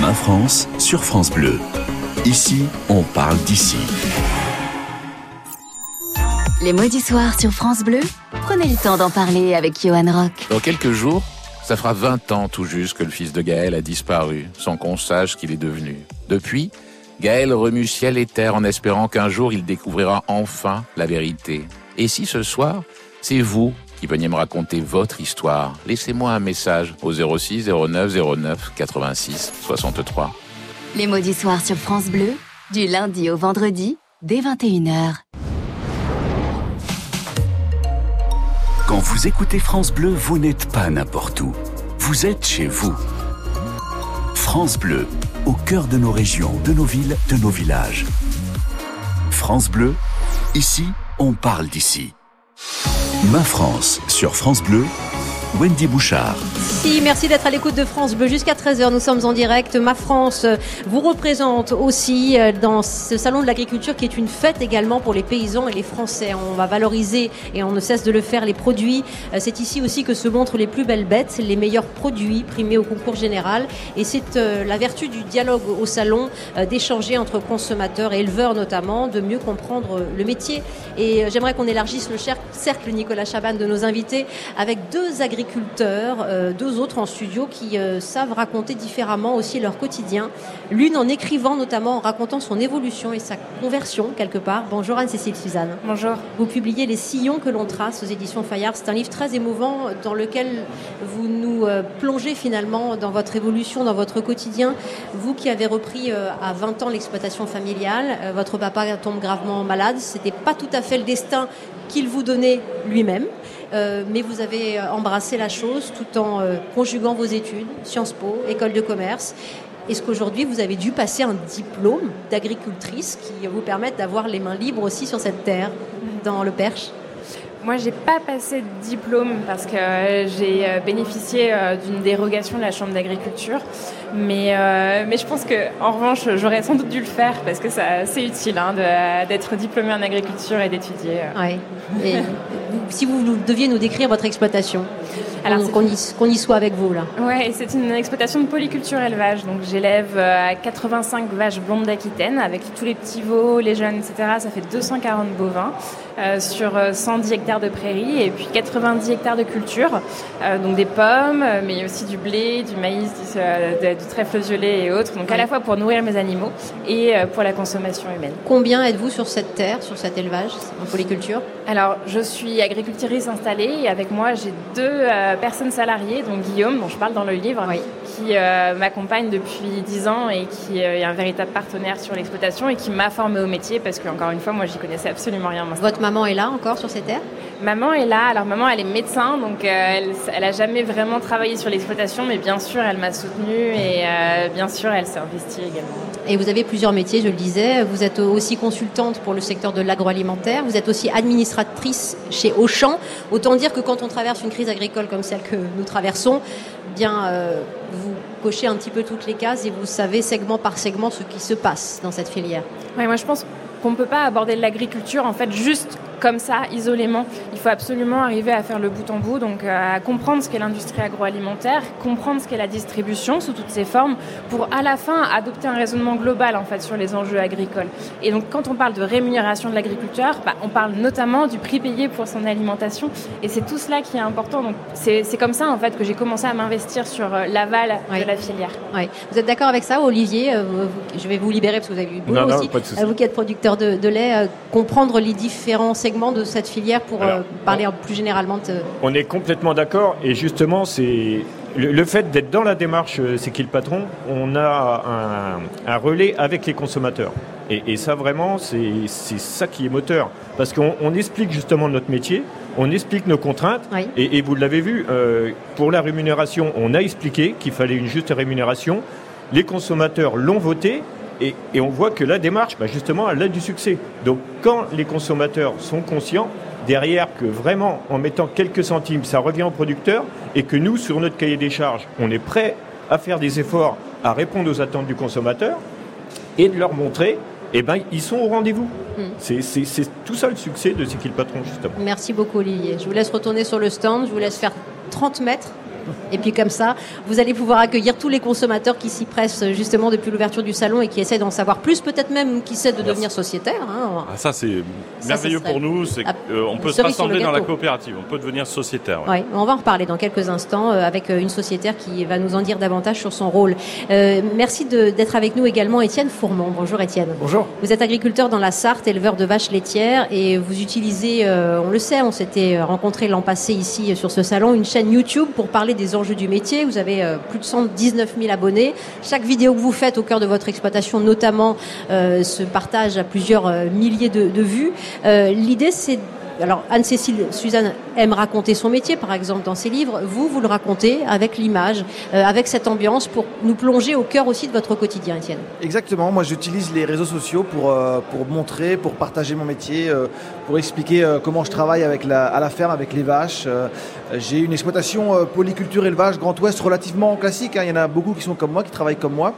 Speaker 2: Ma France sur France Bleu. Ici, on parle d'ici.
Speaker 9: Les mots du soir sur France Bleu, prenez le temps d'en parler avec Johan Rock.
Speaker 10: Dans quelques jours, ça fera 20 ans tout juste que le fils de Gaël a disparu, sans qu'on sache qu'il est devenu. Depuis, Gaël remue ciel et terre en espérant qu'un jour il découvrira enfin la vérité. Et si ce soir, c'est vous qui veniez me raconter votre histoire, laissez-moi un message au 06 09 09 86 63.
Speaker 9: Les mots du soir sur France Bleu, du lundi au vendredi, dès 21h.
Speaker 2: Quand vous écoutez France Bleu, vous n'êtes pas n'importe où. Vous êtes chez vous. France Bleu, au cœur de nos régions, de nos villes, de nos villages. France Bleu, ici, on parle d'ici. Ma France sur France Bleu, Wendy Bouchard.
Speaker 1: Si, merci d'être à l'écoute de France Bleu jusqu'à 13h. Nous sommes en direct. Ma France vous représente aussi euh, dans ce salon de l'agriculture qui est une fête également pour les paysans et les Français. On va valoriser et on ne cesse de le faire les produits. Euh, c'est ici aussi que se montrent les plus belles bêtes, les meilleurs produits primés au concours général. Et c'est euh, la vertu du dialogue au salon d'échanger entre consommateurs et éleveurs notamment, de mieux comprendre le métier. Et j'aimerais qu'on élargisse le cercle Nicolas Chaban de nos invités avec deux agriculteurs agriculteurs, euh, deux autres en studio qui euh, savent raconter différemment aussi leur quotidien. L'une en écrivant notamment, en racontant son évolution et sa conversion quelque part. Bonjour Anne-Cécile Suzanne.
Speaker 11: Bonjour.
Speaker 1: Vous publiez Les sillons que l'on trace aux éditions Fayard. C'est un livre très émouvant dans lequel vous nous euh, plongez finalement dans votre évolution, dans votre quotidien. Vous qui avez repris à 20 ans l'exploitation familiale, votre papa tombe gravement malade. C'était pas tout à fait le destin qu'il vous donnait lui-même. Euh, mais vous avez euh, embrassé la chose tout en euh, conjuguant vos études, Sciences Po, école de commerce. Est-ce qu'aujourd'hui vous avez dû passer un diplôme d'agricultrice qui vous permette d'avoir les mains libres aussi sur cette terre, dans le Perche?
Speaker 11: Moi, j'ai pas passé de diplôme parce que j'ai bénéficié d'une dérogation de la Chambre d'agriculture. Mais, mais je pense que, en revanche, j'aurais sans doute dû le faire parce que c'est utile hein, d'être diplômé en agriculture et d'étudier.
Speaker 1: Oui si vous deviez nous décrire votre exploitation, qu'on y, soit avec vous là.
Speaker 11: Ouais, c'est une exploitation de polyculture élevage. Donc j'élève euh, 85 vaches blondes d'Aquitaine avec tous les petits veaux, les jeunes, etc. Ça fait 240 bovins euh, sur 110 euh, hectares de prairies et puis 90 hectares de culture. donc des pommes, mais aussi du blé, du maïs, du, du trèfle violet et autres. Donc à la fois pour nourrir mes animaux et pour la consommation humaine.
Speaker 1: Combien êtes-vous sur cette terre, sur cet élevage en polyculture?
Speaker 11: Alors je suis agricultrice installée et avec moi j'ai deux personnes salariées, dont Guillaume, dont je parle dans le livre, qui euh, m'accompagne depuis 10 ans et qui euh, est un véritable partenaire sur l'exploitation et qui m'a formé au métier parce que, encore une fois, moi, j'y connaissais absolument rien.
Speaker 1: Votre maman est là encore sur ces terres?
Speaker 11: Maman est là. Alors, maman, elle est médecin, donc euh, elle, elle a jamais vraiment travaillé sur l'exploitation, mais bien sûr, elle m'a soutenue et bien sûr, elle s'est investie également.
Speaker 1: Et vous avez plusieurs métiers, je le disais. Vous êtes aussi consultante pour le secteur de l'agroalimentaire. Vous êtes aussi administratrice chez Auchan. Autant dire que quand on traverse une crise agricole comme celle que nous traversons, euh, vous cochez un petit peu toutes les cases et vous savez segment par segment ce qui se passe dans cette filière.
Speaker 11: Oui, moi je pense qu'on ne peut pas aborder l'agriculture en fait juste comme ça, isolément. Il faut absolument arriver à faire le bout en bout, donc euh, à comprendre ce qu'est l'industrie agroalimentaire, comprendre ce qu'est la distribution sous toutes ses formes, pour à la fin adopter un raisonnement global en fait sur les enjeux agricoles. Et donc quand on parle de rémunération de l'agriculteur, bah, on parle notamment du prix payé pour son alimentation, et c'est tout cela qui est important. Donc c'est comme ça en fait que j'ai commencé à m'investir sur euh, l'aval de la filière.
Speaker 1: Oui. Vous êtes d'accord avec ça, Olivier euh, Je vais vous libérer parce que vous avez eu beaucoup aussi. vous qui êtes producteur de, lait, comprendre les différents de cette filière pour parler plus généralement de...
Speaker 4: On est complètement d'accord et justement c'est le, fait d'être dans la démarche euh, C'est qui le patron On a un, relais avec les consommateurs. Et, ça, vraiment, c'est ça qui est moteur. Parce qu'on explique justement notre métier, on explique nos contraintes. Et, vous l'avez vu, euh, pour la rémunération, on a expliqué qu'il fallait une juste rémunération. Les consommateurs l'ont voté. Et, on voit que la démarche, bah, justement, elle a du succès. Donc, quand les consommateurs sont conscients, derrière que vraiment, en mettant quelques centimes, ça revient au producteur et que nous, sur notre cahier des charges, on est prêt à faire des efforts à répondre aux attentes du consommateur et de leur montrer eh ben, ils sont au rendez-vous. Hmm. C'est tout ça le succès de C'est qui le patron, justement.
Speaker 1: Merci beaucoup, Olivier. Je vous laisse retourner sur le stand. Je vous laisse faire 30 mètres et puis comme ça, vous allez pouvoir accueillir tous les consommateurs qui s'y pressent justement depuis l'ouverture du salon et qui essaient d'en savoir plus, peut-être même qui essaient de devenir sociétaires. Hein.
Speaker 3: Ah, ça c'est merveilleux pour nous, c'est euh, on peut se rassembler dans la coopérative, on peut devenir sociétaire.
Speaker 1: on va en reparler dans quelques instants euh, avec euh, une sociétaire qui va nous en dire davantage sur son rôle. merci d'être avec nous également Étienne Fourmont. Bonjour Étienne.
Speaker 12: Bonjour.
Speaker 1: Vous êtes agriculteur dans la Sarthe, éleveur de vaches laitières et vous utilisez, on le sait, on s'était rencontré l'an passé ici sur ce salon, une chaîne YouTube pour parler des enjeux du métier. Vous avez euh, plus de 119 000 abonnés. Chaque vidéo que vous faites au cœur de votre exploitation, notamment, euh, se partage à plusieurs euh, milliers de, de vues. L'idée, c'est alors Anne-Cécile Suzanne aime raconter son métier, par exemple, dans ses livres. Vous, vous le racontez avec l'image, euh, avec cette ambiance pour nous plonger au cœur aussi de votre quotidien, Étienne.
Speaker 12: Exactement. Moi, j'utilise les réseaux sociaux pour, euh, montrer, pour partager mon métier, euh, pour expliquer comment je travaille avec la, à la ferme, avec les vaches. J'ai une exploitation polyculture élevage Grand Ouest relativement classique. Hein. Il y en a beaucoup qui sont comme moi, qui travaillent comme moi.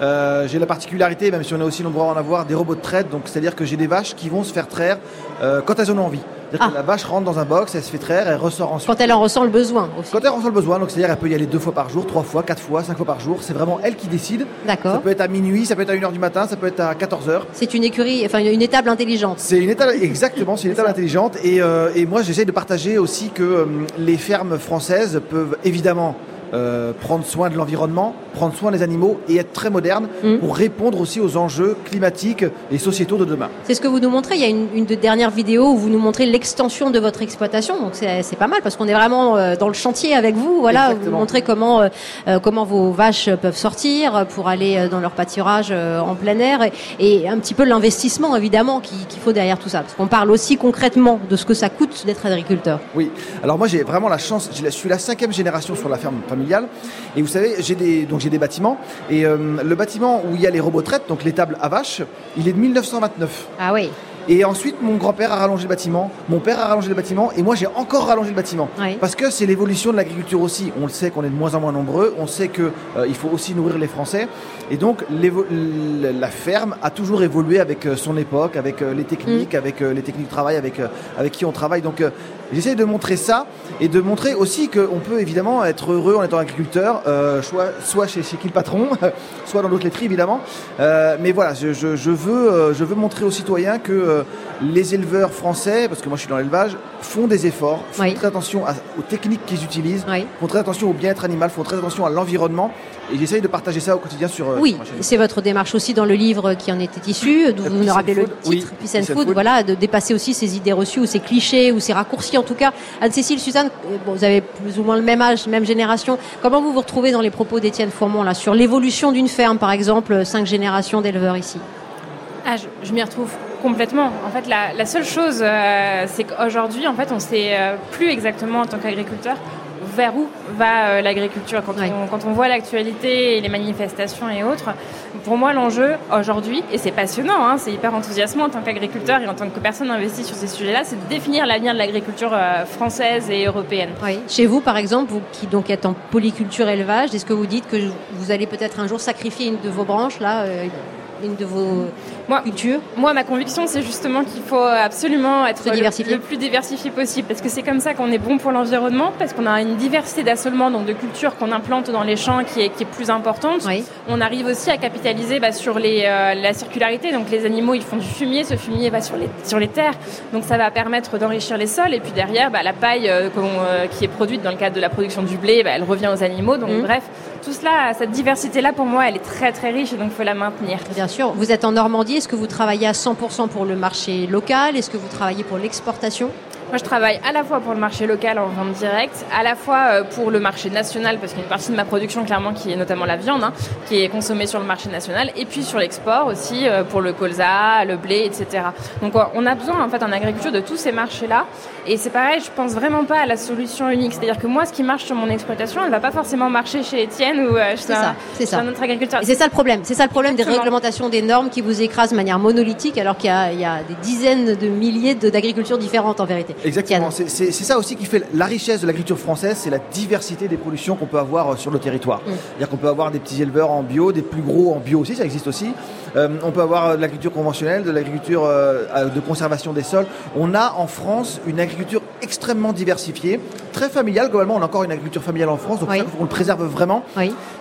Speaker 12: J'ai la particularité, même si on est aussi nombreux à en avoir, des robots de traite. Donc, c'est-à-dire que j'ai des vaches qui vont se faire traire quand elles en ont envie. Ah. la vache rentre dans un box, elle se fait traire, elle ressort ensuite.
Speaker 1: Quand elle en ressent le besoin aussi.
Speaker 12: Quand elle ressent le besoin, donc c'est-à-dire elle peut y aller deux fois par jour, trois fois, quatre fois, cinq fois par jour. C'est vraiment elle qui décide.
Speaker 1: D'accord.
Speaker 12: Ça peut être à minuit, ça peut être à 1h du matin, ça peut être à 14h.
Speaker 1: C'est une écurie, enfin une étable intelligente.
Speaker 12: C'est une étable, exactement, c'est une étable intelligente. Et, euh, et moi j'essaie de partager aussi que euh, les fermes françaises peuvent évidemment euh, prendre soin de l'environnement, prendre soin des animaux et être très moderne mm. pour répondre aussi aux enjeux climatiques et sociétaux de demain.
Speaker 1: C'est ce que vous nous montrez. Il y a une, une dernière vidéo où vous nous montrez l'extension de votre exploitation. Donc c'est pas mal parce qu'on est vraiment euh, dans le chantier avec vous. Voilà, vous montrez comment euh, comment vos vaches peuvent sortir pour aller dans leur pâturage en plein air et, un petit peu l'investissement évidemment qu'il faut derrière tout ça. Parce qu'on parle aussi concrètement de ce que ça coûte d'être agriculteur.
Speaker 12: Oui. Alors moi j'ai vraiment la chance. Je suis la cinquième génération sur la ferme et vous savez, j'ai des, donc j'ai des bâtiments. Et euh, le bâtiment où il y a les robots traites, donc l'étable à vache, il est de 1929.
Speaker 1: Ah oui.
Speaker 12: Et ensuite, mon grand-père a rallongé le bâtiment, mon père a rallongé le bâtiment, et moi j'ai encore rallongé le bâtiment. Parce que c'est l'évolution de l'agriculture aussi. On le sait qu'on est de moins en moins nombreux, on sait qu'il euh, il faut aussi nourrir les Français. Et donc la ferme a toujours évolué avec euh, son époque, avec les techniques, mm. avec les techniques de travail, avec, avec qui on travaille. Donc J'essaie de montrer ça et de montrer aussi qu'on peut évidemment être heureux en étant agriculteur, euh, soit, soit chez, chez qui le patron, soit dans d'autres laiteries évidemment. Euh, mais voilà, je, je, je, veux, euh, je veux montrer aux citoyens que euh, les éleveurs français, parce que moi je suis dans l'élevage, font des efforts, font très attention aux techniques qu'ils utilisent, font très attention au bien-être animal, font très attention à l'environnement. Et j'essaye de partager ça au quotidien sur.
Speaker 1: Oui, c'est votre démarche aussi dans le livre qui en était issu, d'où vous nous rappelez le titre, Peace and Food, voilà, de dépasser aussi ces idées reçues ou ces clichés ou ces raccourcis en tout cas. Anne-Cécile, Suzanne, euh, vous avez plus ou moins le même âge, même génération. Comment vous vous retrouvez dans les propos d'Étienne Fourmont là, sur l'évolution d'une ferme, par exemple, cinq générations d'éleveurs ici?
Speaker 11: Ah, je, m'y retrouve complètement. En fait, la, seule chose, euh, c'est qu'aujourd'hui, en fait, on sait euh, plus exactement en tant qu'agriculteur vers où va euh, l'agriculture quand, on, quand on voit l'actualité et les manifestations et autres. Pour moi, l'enjeu aujourd'hui, et c'est passionnant, hein, c'est hyper enthousiasmant en tant qu'agriculteur et en tant que personne investie sur ces sujets-là, c'est de définir l'avenir de l'agriculture euh, française et européenne.
Speaker 1: Chez vous, par exemple, vous qui donc êtes en polyculture élevage, est-ce que vous dites que vous allez peut-être un jour sacrifier une de vos branches là euh, une de vos
Speaker 11: moi,
Speaker 1: cultures
Speaker 11: Moi, ma conviction, c'est justement qu'il faut absolument être
Speaker 1: le,
Speaker 11: le, plus diversifié possible, parce que c'est comme ça qu'on est bon pour l'environnement, parce qu'on a une diversité d'assolements, donc de cultures qu'on implante dans les champs qui est, qui est plus importante. On arrive aussi à capitaliser bah, sur les, euh, la circularité, donc les animaux, ils font du fumier, ce fumier va sur les, sur les terres, donc ça va permettre d'enrichir les sols, et puis derrière, bah, la paille euh, euh, qui est produite dans le cadre de la production du blé, bah, elle revient aux animaux, donc mmh. bref, tout cela, cette diversité-là, pour moi, elle est très très riche, et donc il faut la maintenir.
Speaker 1: Bien sûr, vous êtes en Normandie, est-ce que vous travaillez à 100% pour le marché local? Est-ce que vous travaillez pour l'exportation?
Speaker 11: Moi, je travaille à la fois pour le marché local en vente directe, à la fois euh, pour le marché national, parce qu'il y a une partie de ma production, clairement, qui est notamment la viande, hein, qui est consommée sur le marché national, et puis sur l'export aussi, euh, pour le colza, le blé, etc. Donc, on a besoin, en fait, en agriculture, de tous ces marchés-là. Et c'est pareil, je pense vraiment pas à la solution unique. C'est-à-dire que moi, ce qui marche sur mon exploitation, elle va pas forcément marcher chez Étienne ou euh, chez, un, ça, un, autre agriculteur.
Speaker 1: C'est ça le problème. C'est ça le problème des réglementations, des normes qui vous écrasent de manière monolithique, alors qu'il y, y, a des dizaines de milliers d'agricultures différentes en vérité.
Speaker 12: Exactement c'est ça aussi qui fait la richesse de l'agriculture française, c'est la diversité des productions qu'on peut avoir euh, sur le territoire. Mm. C'est-à-dire qu'on peut avoir des petits éleveurs en bio, des plus gros en bio aussi, ça existe aussi. Euh, on peut avoir de l'agriculture conventionnelle, de l'agriculture euh, de conservation des sols. On a en France une agriculture extrêmement diversifiée, très familiale. Globalement, on a encore une agriculture familiale en France, donc on le préserve vraiment.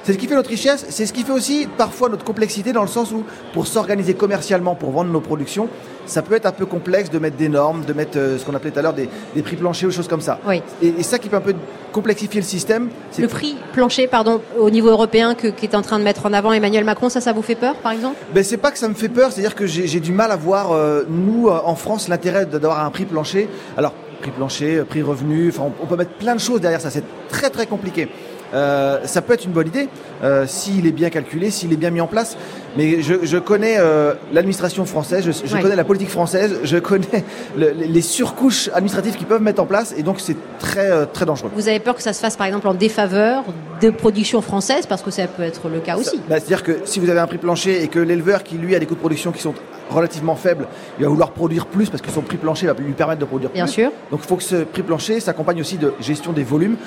Speaker 12: C'est ce qui fait notre richesse, c'est ce qui fait aussi parfois notre complexité dans le sens où pour s'organiser commercialement, pour vendre nos productions, ça peut être un peu complexe de mettre des normes, de mettre ce qu'on appelait tout à l'heure des, prix planchers ou choses comme ça. Et, ça qui peut un peu complexifier le système.
Speaker 1: Le prix plancher, pardon, au niveau européen que, qui est en train de mettre en avant Emmanuel Macron, ça, ça vous fait peur, par exemple?
Speaker 12: Ben, C'est pas que ça me fait peur, c'est-à-dire que j'ai du mal à voir, euh, nous, euh, en France, l'intérêt d'avoir un prix plancher. Alors, prix plancher, prix revenu, enfin, on, peut mettre plein de choses derrière ça, c'est très très compliqué. Euh, ça peut être une bonne idée euh, s'il est bien calculé, s'il est bien mis en place. Mais je, connais euh, l'administration française, je, connais la politique française, je connais les surcouches administratives qu'ils peuvent mettre en place, et donc c'est très très dangereux.
Speaker 1: Vous avez peur que ça se fasse par exemple en défaveur de production française, parce que ça peut être le cas aussi.
Speaker 12: Bah, c'est-à-dire que si vous avez un prix plancher et que l'éleveur qui lui a des coûts de production qui sont relativement faibles, il va vouloir produire plus parce que son prix plancher va lui permettre de produire
Speaker 1: Bien
Speaker 12: plus.
Speaker 1: sûr.
Speaker 12: Donc il faut que ce prix plancher s'accompagne aussi de gestion des volumes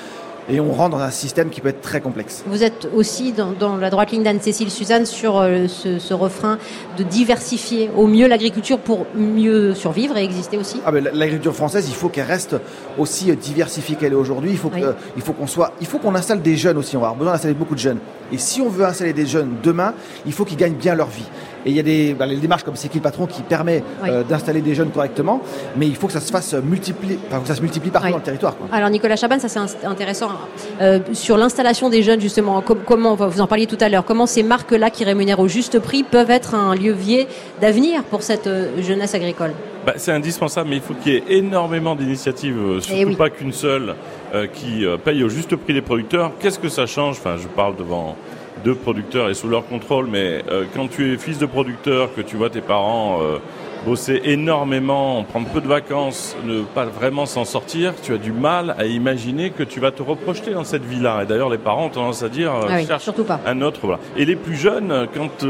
Speaker 12: et on rentre dans un système qui peut être très complexe.
Speaker 1: Vous êtes aussi dans, la droite ligne d'Anne-Cécile Suzanne sur euh, ce, refrain de diversifier au mieux l'agriculture pour mieux survivre et exister aussi
Speaker 12: ah ben, L'agriculture française, il faut qu'elle reste aussi diversifiée qu'elle est aujourd'hui. Il faut qu'on soit, il faut qu'on installe des jeunes aussi. On va avoir besoin d'installer beaucoup de jeunes. Et si on veut installer des jeunes demain, il faut qu'ils gagnent bien leur vie. Et il y a des, bah, démarches comme C'est qui le patron qui permet euh, d'installer des jeunes correctement, mais il faut que ça se fasse multiplier, enfin, que ça se multiplie partout dans le territoire.
Speaker 1: Alors Nicolas Chaban, ça c'est intéressant. Euh, sur l'installation des jeunes justement, comment vous en parliez tout à l'heure, comment ces marques-là qui rémunèrent au juste prix peuvent être un levier d'avenir pour cette euh, jeunesse agricole?
Speaker 3: Bah, C'est indispensable, mais il faut qu'il y ait énormément d'initiatives, eh surtout pas qu'une seule, qui paye au juste prix les producteurs. Qu'est-ce que ça change? Enfin, je parle devant deux producteurs et sous leur contrôle, mais euh, quand tu es fils de producteur, que tu vois tes parents euh, bosser énormément, prendre peu de vacances, ne pas vraiment s'en sortir, tu as du mal à imaginer que tu vas te reprojeter dans cette vie-là. Et d'ailleurs, les parents ont tendance à dire,
Speaker 1: euh, ah cherche surtout pas.
Speaker 3: un autre. Voilà. Et les plus jeunes, quand tu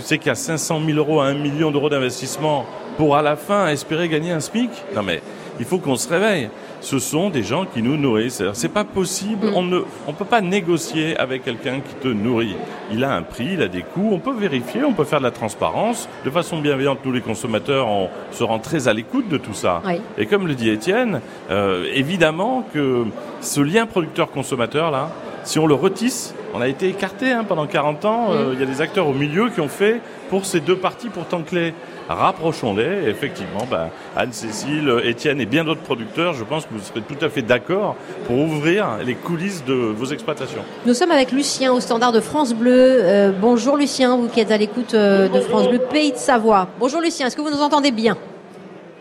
Speaker 3: sais qu'il y a 500 000 euros à 1 million d'euros d'investissement pour à la fin espérer gagner un SMIC, non mais il faut qu'on se réveille ce sont des gens qui nous nourrissent. C'est pas possible. Mm. On ne, on peut pas négocier avec quelqu'un qui te nourrit. Il a un prix, il a des coûts. On peut vérifier, on peut faire de la transparence. De façon bienveillante, nous les consommateurs, on se rend très à l'écoute de tout ça. Et comme le dit Étienne, euh, évidemment que ce lien producteur-consommateur là, si on le retisse, on a été écarté hein, pendant 40 ans. Mm. Euh, il y a des acteurs au milieu qui ont fait pour ces deux parties pourtant clés rapprochons-les. Effectivement, ben, Anne-Cécile, Étienne et bien d'autres producteurs, je pense que vous serez tout à fait d'accord pour ouvrir les coulisses de vos exploitations.
Speaker 1: Nous sommes avec Lucien au standard de France Bleu. Euh, bonjour Lucien, vous qui êtes à l'écoute euh, de France Bleu, pays de Savoie. Bonjour Lucien, est-ce que vous nous entendez bien?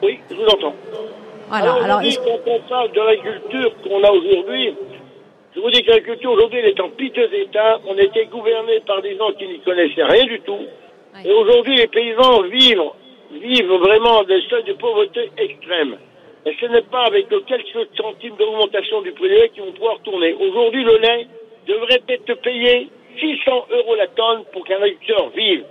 Speaker 13: Oui, je vous entends.
Speaker 1: Voilà, alors,
Speaker 13: quand on parle de l'agriculture qu'on a aujourd'hui, je vous dis que l'agriculture aujourd'hui est en piteux état. On était gouverné par des gens qui n'y connaissaient rien du tout. Et aujourd'hui, les paysans vivent, vivent vraiment des seuils de pauvreté extrême. Et ce n'est pas avec quelques centimes d'augmentation du prix du lait qu'ils vont pouvoir tourner. Aujourd'hui, le lait devrait être payé 600 euros la tonne pour qu'un agriculteur vive.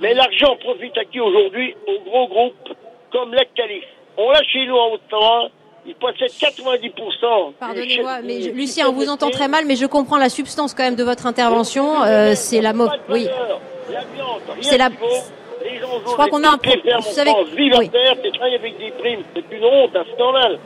Speaker 13: Mais l'argent profite à qui aujourd'hui? Aux gros groupes comme Lactalis. On l'a chez nous en Haute-Savoie, ils possèdent 90%.
Speaker 1: Pardonnez-moi, mais Lucien, on vous entend très mal, mais je comprends la substance quand même de votre intervention. Euh, c'est la mot. Oui. C'est la.
Speaker 13: Je crois qu'on a un. Vous savez. Oui. avec des primes. C'est une honte, un scandale.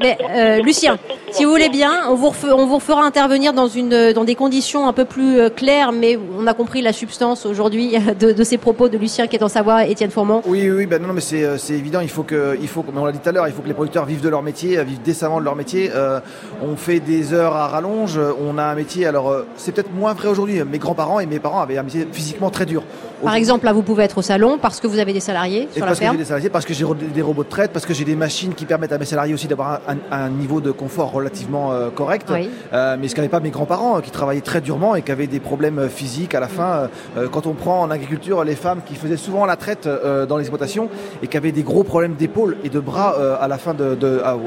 Speaker 1: Mais, euh, Lucien, si vous voulez bien, on vous, on vous fera intervenir dans, une, dans des conditions un peu plus euh, claires, mais on a compris la substance aujourd'hui de, ces propos de Lucien qui est en Savoie, Étienne Fourmont.
Speaker 12: Oui, oui, ben non, mais c'est, c'est évident. Il faut que, il faut, comme on l'a dit tout à l'heure, il faut que les producteurs vivent de leur métier, vivent décemment de leur métier. Euh, on fait des heures à rallonge. On a un métier. Alors, c'est peut-être moins vrai aujourd'hui. Mes grands-parents et mes parents avaient un métier physiquement très dur.
Speaker 1: Par exemple, là, vous pouvez être au salon parce que vous avez des salariés
Speaker 12: sur la
Speaker 1: parce
Speaker 12: que j'ai des salariés, parce que j'ai des robots de traite, parce que j'ai des machines qui permettent à mes salariés aussi d'avoir un, niveau de confort relativement euh, correct. Euh, mais ce qu'avaient pas mes grands-parents, euh, qui travaillaient très durement et qui avaient des problèmes physiques à la fin. quand on prend en agriculture les femmes qui faisaient souvent la traite dans l'exploitation et qui avaient des gros problèmes d'épaule et de bras à la fin de,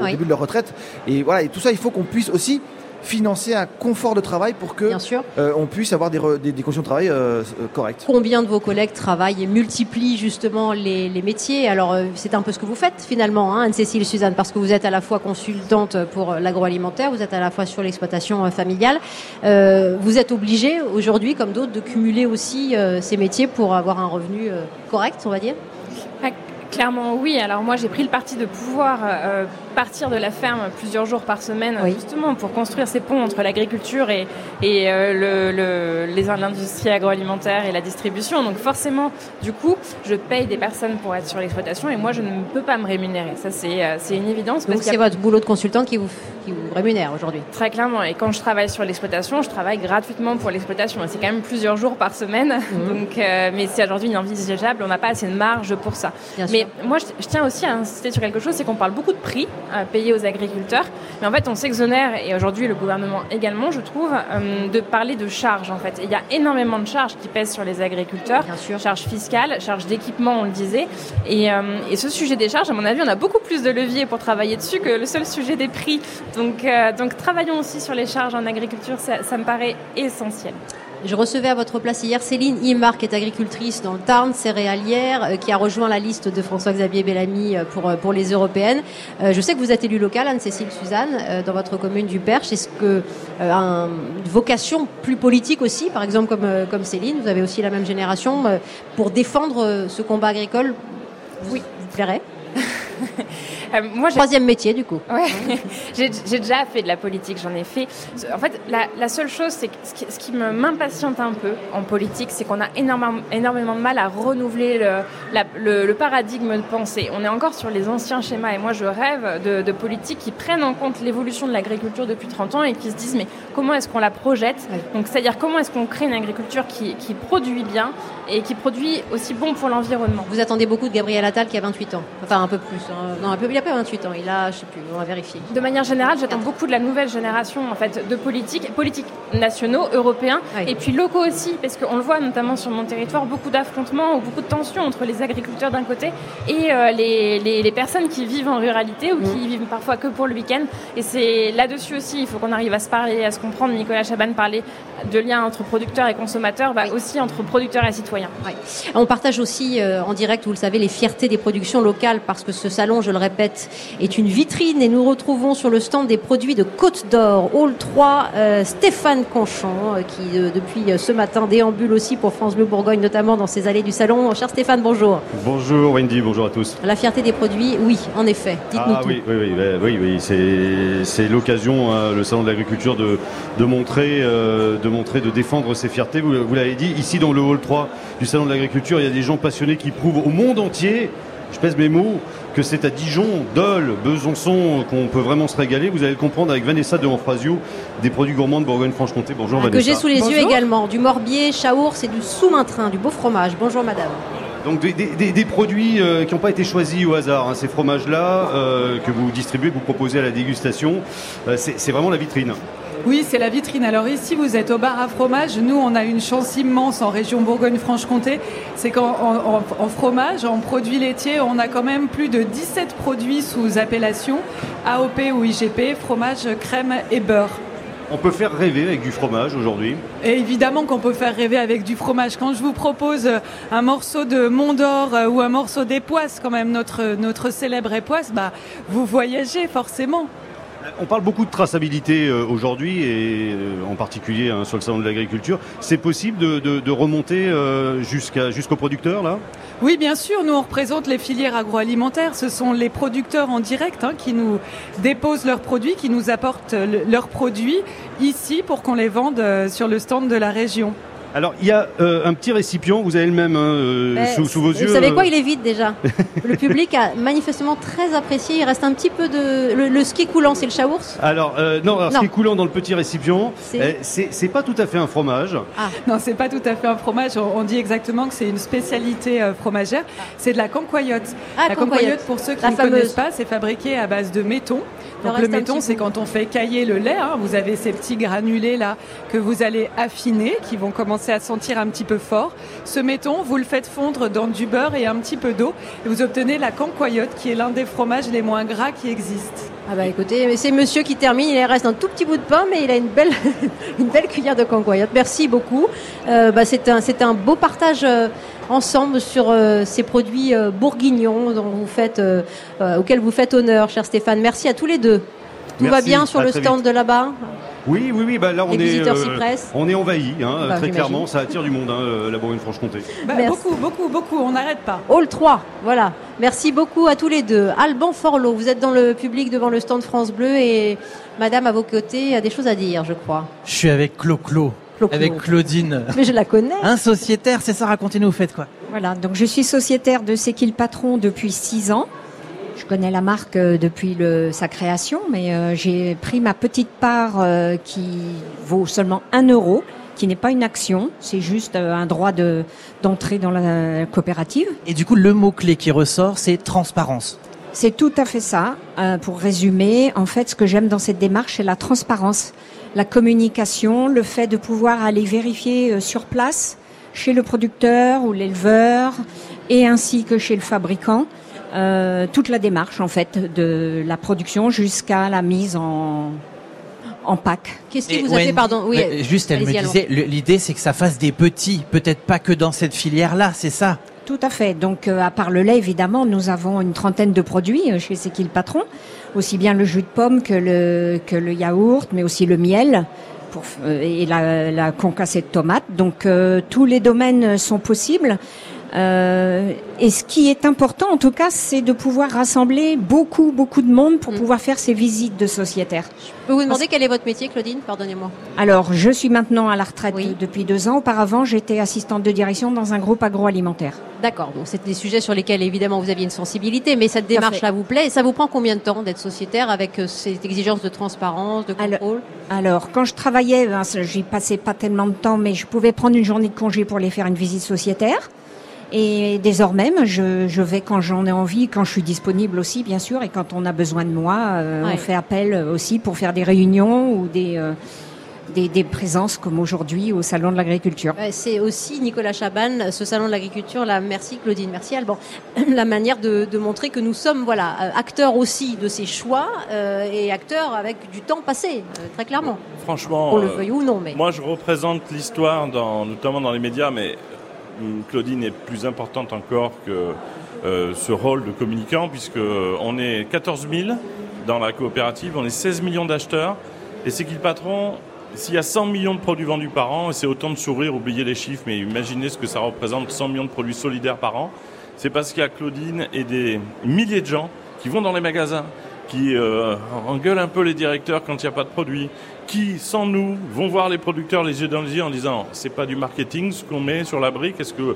Speaker 12: au début de leur retraite. Et voilà, et tout ça, il faut qu'on puisse aussi financer un confort de travail pour que euh, on puisse avoir des, conditions de travail euh, euh, correctes.
Speaker 1: Combien de vos collègues travaillent et multiplient justement les, métiers? Alors c'est un peu ce que vous faites finalement, hein, Anne-Cécile Suzanne, parce que vous êtes à la fois consultante pour l'agroalimentaire, vous êtes à la fois sur l'exploitation familiale. vous êtes obligé aujourd'hui, comme d'autres, de cumuler aussi ces métiers pour avoir un revenu correct, on va dire?
Speaker 11: Clairement oui. Alors moi j'ai pris le parti de pouvoir euh, partir de la ferme plusieurs jours par semaine justement pour construire ces ponts entre l'agriculture et, et euh, le, l'industrie agroalimentaire et la distribution. Donc forcément du coup je paye des personnes pour être sur l'exploitation et moi je ne peux pas me rémunérer. Ça c'est, euh, une évidence.
Speaker 1: Donc c'est votre boulot de consultant qui vous, qui vous rémunère aujourd'hui
Speaker 11: Très clairement. Et quand je travaille sur l'exploitation, je travaille gratuitement pour l'exploitation. C'est quand même plusieurs jours par semaine. Mmh. Donc, mais c'est aujourd'hui inenvisageable. On n'a pas assez de marge pour ça. mais moi, je, tiens aussi à insister sur quelque chose, c'est qu'on parle beaucoup de prix à payer aux agriculteurs, mais en fait, on s'exonère, et aujourd'hui le gouvernement également, je trouve, euh, de parler de charges. En fait, il y a énormément de charges qui pèsent sur les agriculteurs,
Speaker 1: Bien sûr.
Speaker 11: charges fiscales, charges d'équipement, on le disait, et, euh, et, ce sujet des charges, à mon avis, on a beaucoup plus de leviers pour travailler dessus que le seul sujet des prix. Donc, euh, donc travaillons aussi sur les charges en agriculture, ça, ça me paraît essentiel.
Speaker 1: Je recevais à votre place hier Céline Imar, qui est agricultrice dans le Tarn, céréalière, euh, qui a rejoint la liste de François-Xavier Bellamy euh, pour, euh, pour les européennes. je sais que vous êtes élue locale, Anne-Cécile Suzanne, dans votre commune du Perche. Est-ce que une vocation plus politique aussi, par exemple comme, comme Céline, vous avez aussi la même génération, pour défendre ce combat agricole, oui. vous plairait
Speaker 11: Euh, moi,
Speaker 1: Troisième métier, du coup.
Speaker 11: Ouais. j'ai déjà fait de la politique, j'en ai fait. En fait, la, la seule chose, c'est que ce qui, ce qui m'impatiente un peu en politique, c'est qu'on a énormément, énormément de mal à renouveler le, le, le, paradigme de pensée. On est encore sur les anciens schémas et moi, je rêve de, de politiques qui prennent en compte l'évolution de l'agriculture depuis 30 ans et qui se disent, mais comment est-ce qu'on la projette? Donc, c'est-à-dire comment est-ce qu'on crée une agriculture qui, qui produit bien et qui produit aussi bon pour l'environnement?
Speaker 1: Vous attendez beaucoup de Gabriel Attal qui a 28 ans, enfin un peu plus. Non, un peu, il a pas 28 ans, il a, je sais plus, on va vérifier.
Speaker 11: De manière générale, j'attends beaucoup de la nouvelle génération en fait de politiques, politiques nationaux, européens et puis locaux aussi, parce qu'on le voit notamment sur mon territoire, beaucoup d'affrontements ou beaucoup de tensions entre les agriculteurs d'un côté et euh, les, les, personnes qui vivent en ruralité ou qui mm. vivent parfois que pour le week-end. Et c'est là-dessus aussi, il faut qu'on arrive à se parler, à se comprendre. Nicolas Chaban parlait de liens entre producteurs et consommateurs, bah, aussi entre producteurs et citoyens.
Speaker 1: On partage aussi euh, en direct, vous le savez, les fiertés des productions locales parce que ce salon, je le répète, est une vitrine et nous retrouvons sur le stand des produits de Côte d'Or, Hall 3, euh, Stéphane Conchon, euh, qui depuis ce matin déambule aussi pour France Bleu Bourgogne, notamment dans ces allées du salon. Cher Stéphane, bonjour.
Speaker 14: Bonjour Wendy, bonjour à tous.
Speaker 1: La fierté des produits, oui, en effet. Dites-nous
Speaker 14: ah, Oui, oui, oui, bah, oui, oui c'est l'occasion, hein, le salon de l'agriculture, de, de, montrer, de montrer, de défendre ses fiertés. Vous, vous l'avez dit, ici dans le Hall 3 du salon de l'agriculture, il y a des gens passionnés qui prouvent au monde entier, je pèse mes mots, que c'est à Dijon, Dole, Besançon qu'on peut vraiment se régaler. Vous allez le comprendre avec Vanessa de Monfrasio, des produits gourmands de Bourgogne-Franche-Comté. Bonjour Vanessa.
Speaker 1: Que j'ai sous les yeux également, du Morbier, Chaour, c'est du sous-maintrin, du beau fromage. Bonjour madame.
Speaker 14: Donc des, produits euh, qui n'ont pas été choisis au hasard, hein. ces fromages-là euh, que vous distribuez, que vous proposez à la dégustation, euh, c'est vraiment la vitrine.
Speaker 15: Oui, c'est la vitrine. Alors ici, vous êtes au bar à fromage. Nous, on a une chance immense en région Bourgogne-Franche-Comté. C'est qu'en en, fromage, en produits laitiers, on a quand même plus de 17 produits sous appellation AOP ou IGP, fromage, crème et beurre.
Speaker 14: On peut faire rêver avec du fromage aujourd'hui.
Speaker 15: Et évidemment qu'on peut faire rêver avec du fromage. Quand je vous propose un morceau de Mont d'Or euh, ou un morceau d'Époisse, quand même notre, notre célèbre Époisse, bah, vous voyagez forcément.
Speaker 14: On parle beaucoup de traçabilité euh, aujourd'hui et euh, en particulier hein, sur le salon de l'agriculture. C'est possible de, remonter euh, jusqu'aux producteurs là?
Speaker 15: Oui, bien sûr. Nous on représente les filières agroalimentaires. Ce sont les producteurs en direct hein, qui nous déposent leurs produits, qui nous apportent leurs produits ici pour qu'on les vende sur le stand de la région.
Speaker 14: Alors, il y a euh, un petit récipient, vous avez le même hein, euh, sous, vos yeux.
Speaker 1: Vous savez quoi, euh. il est vide déjà. le public a manifestement très apprécié. Il reste un petit peu de. Le, ski coulant, c'est le chaours
Speaker 14: Alors, non, alors, ski coulant dans le petit récipient, c'est pas tout à fait un fromage.
Speaker 15: Ah. Non, c'est pas tout à fait un fromage. On, dit exactement que c'est une spécialité fromagère. C'est de la concoyote.
Speaker 1: Ah,
Speaker 15: la concoyote, pour ceux qui ne connaissent pas, c'est fabriqué à base de méton. Donc le méton, c'est quand on fait cailler le lait. Hein. vous avez ces petits granulés là que vous allez affiner, qui vont commencer à sentir un petit peu fort. Ce méton, vous le faites fondre dans du beurre et un petit peu d'eau, et vous obtenez la cancoyote, qui est l'un des fromages les moins gras qui existent.
Speaker 1: Ah bah écoutez, c'est monsieur qui termine, il reste un tout petit bout de pain, mais il a une belle, une belle cuillère de cancoyote. Merci beaucoup. Euh, bah c'est un, beau partage. Euh, ensemble sur euh, ces produits euh, bourguignons dont vous faites, euh, auxquels vous faites honneur, cher Stéphane. Merci à tous les deux. Tout va bien sur le stand de là-bas?
Speaker 14: Oui, oui, oui. Bah là, on est, on est envahi, hein, bah, très clairement. Ça attire du monde, hein, la Bourgogne-Franche-Comté.
Speaker 15: Bah, beaucoup, beaucoup, beaucoup. On n'arrête pas.
Speaker 1: Hall 3, voilà. Merci beaucoup à tous les deux. Alban Forlot, vous êtes dans le public devant le stand France Bleu et Madame à vos côtés a des choses à dire, je crois.
Speaker 7: Je suis avec Clo-Clo avec Claudine.
Speaker 1: Mais je la connais.
Speaker 7: Un sociétaire, c'est ça, racontez-nous, vous faites quoi
Speaker 16: Voilà, donc je suis sociétaire de C'est qui le patron depuis six ans. Je connais la marque euh, depuis le, sa création, mais euh, j'ai pris ma petite part euh, qui vaut seulement un euro, qui n'est pas une action, c'est juste un droit de d'entrée dans la coopérative.
Speaker 7: Et du coup, le mot clé qui ressort, c'est transparence.
Speaker 16: C'est tout à fait ça. pour résumer, en fait, ce que j'aime dans cette démarche, c'est la transparence la communication, le fait de pouvoir aller vérifier euh, sur place chez le producteur ou l'éleveur et ainsi que chez le fabricant euh, toute la démarche en fait de la production jusqu'à la mise en en pack.
Speaker 1: Qu'est-ce qui vous a fait, pardon
Speaker 7: Oui, juste, elle me disait, l'idée c'est que ça fasse des petits, peut-être pas que dans cette filière-là, c'est ça?
Speaker 16: Tout à fait. Donc, euh, à part le lait, évidemment, nous avons une trentaine de produits chez C'est qui le patron aussi bien le jus de pomme que le, yaourt, mais aussi le miel euh, et la, concassée de tomates. Donc euh, tous les domaines sont possibles. Euh, et ce qui est important, en tout cas, c'est de pouvoir rassembler beaucoup, beaucoup de monde pour mm. pouvoir faire ces visites de sociétaires.
Speaker 1: Je peux vous demander quel est votre métier, Claudine? Pardonnez-moi.
Speaker 16: Alors, je suis maintenant à la retraite depuis deux ans. Auparavant, j'étais assistante de direction dans un groupe agroalimentaire.
Speaker 1: D'accord. Donc, c'est des sujets sur lesquels, évidemment, vous aviez une sensibilité, mais cette démarche-là vous plaît. Et ça vous prend combien de temps d'être sociétaire avec euh, cette exigence de transparence, de contrôle?
Speaker 16: alors, quand je travaillais, ben, j'y passais pas tellement de temps, mais je pouvais prendre une journée de congé pour aller faire une visite sociétaire. Et désormais, je, je vais quand j'en ai envie, quand je suis disponible aussi, bien sûr, et quand on a besoin de moi, euh, on fait appel aussi pour faire des réunions ou des, euh, des, des, présences comme aujourd'hui au Salon de l'Agriculture.
Speaker 1: C'est aussi, Nicolas Chaban, ce Salon de l'Agriculture, là, merci Claudine, merci Alban, la manière de, de, montrer que nous sommes voilà, euh, acteurs aussi de ces choix et acteurs avec du temps passé, très clairement.
Speaker 3: Franchement,
Speaker 1: on le veuille ou non. Mais...
Speaker 3: Moi, je représente l'histoire, dans, notamment dans les médias, mais Claudine est plus importante encore que euh, ce rôle de communicant, puisqu'on est 14 000 dans la coopérative, on est 16 millions d'acheteurs, et c'est qu'il patron, s'il y a 100 millions de produits vendus par an, et c'est autant de sourires, oubliez les chiffres, mais imaginez ce que ça représente, 100 millions de produits solidaires par an, c'est parce qu'il y a Claudine et des milliers de gens qui vont dans les magasins, qui euh, engueulent un peu les directeurs quand il n'y a pas de produits, qui, sans nous, vont voir les producteurs les yeux dans les yeux en disant c'est pas du marketing ce qu'on met sur la brique, est-ce euh,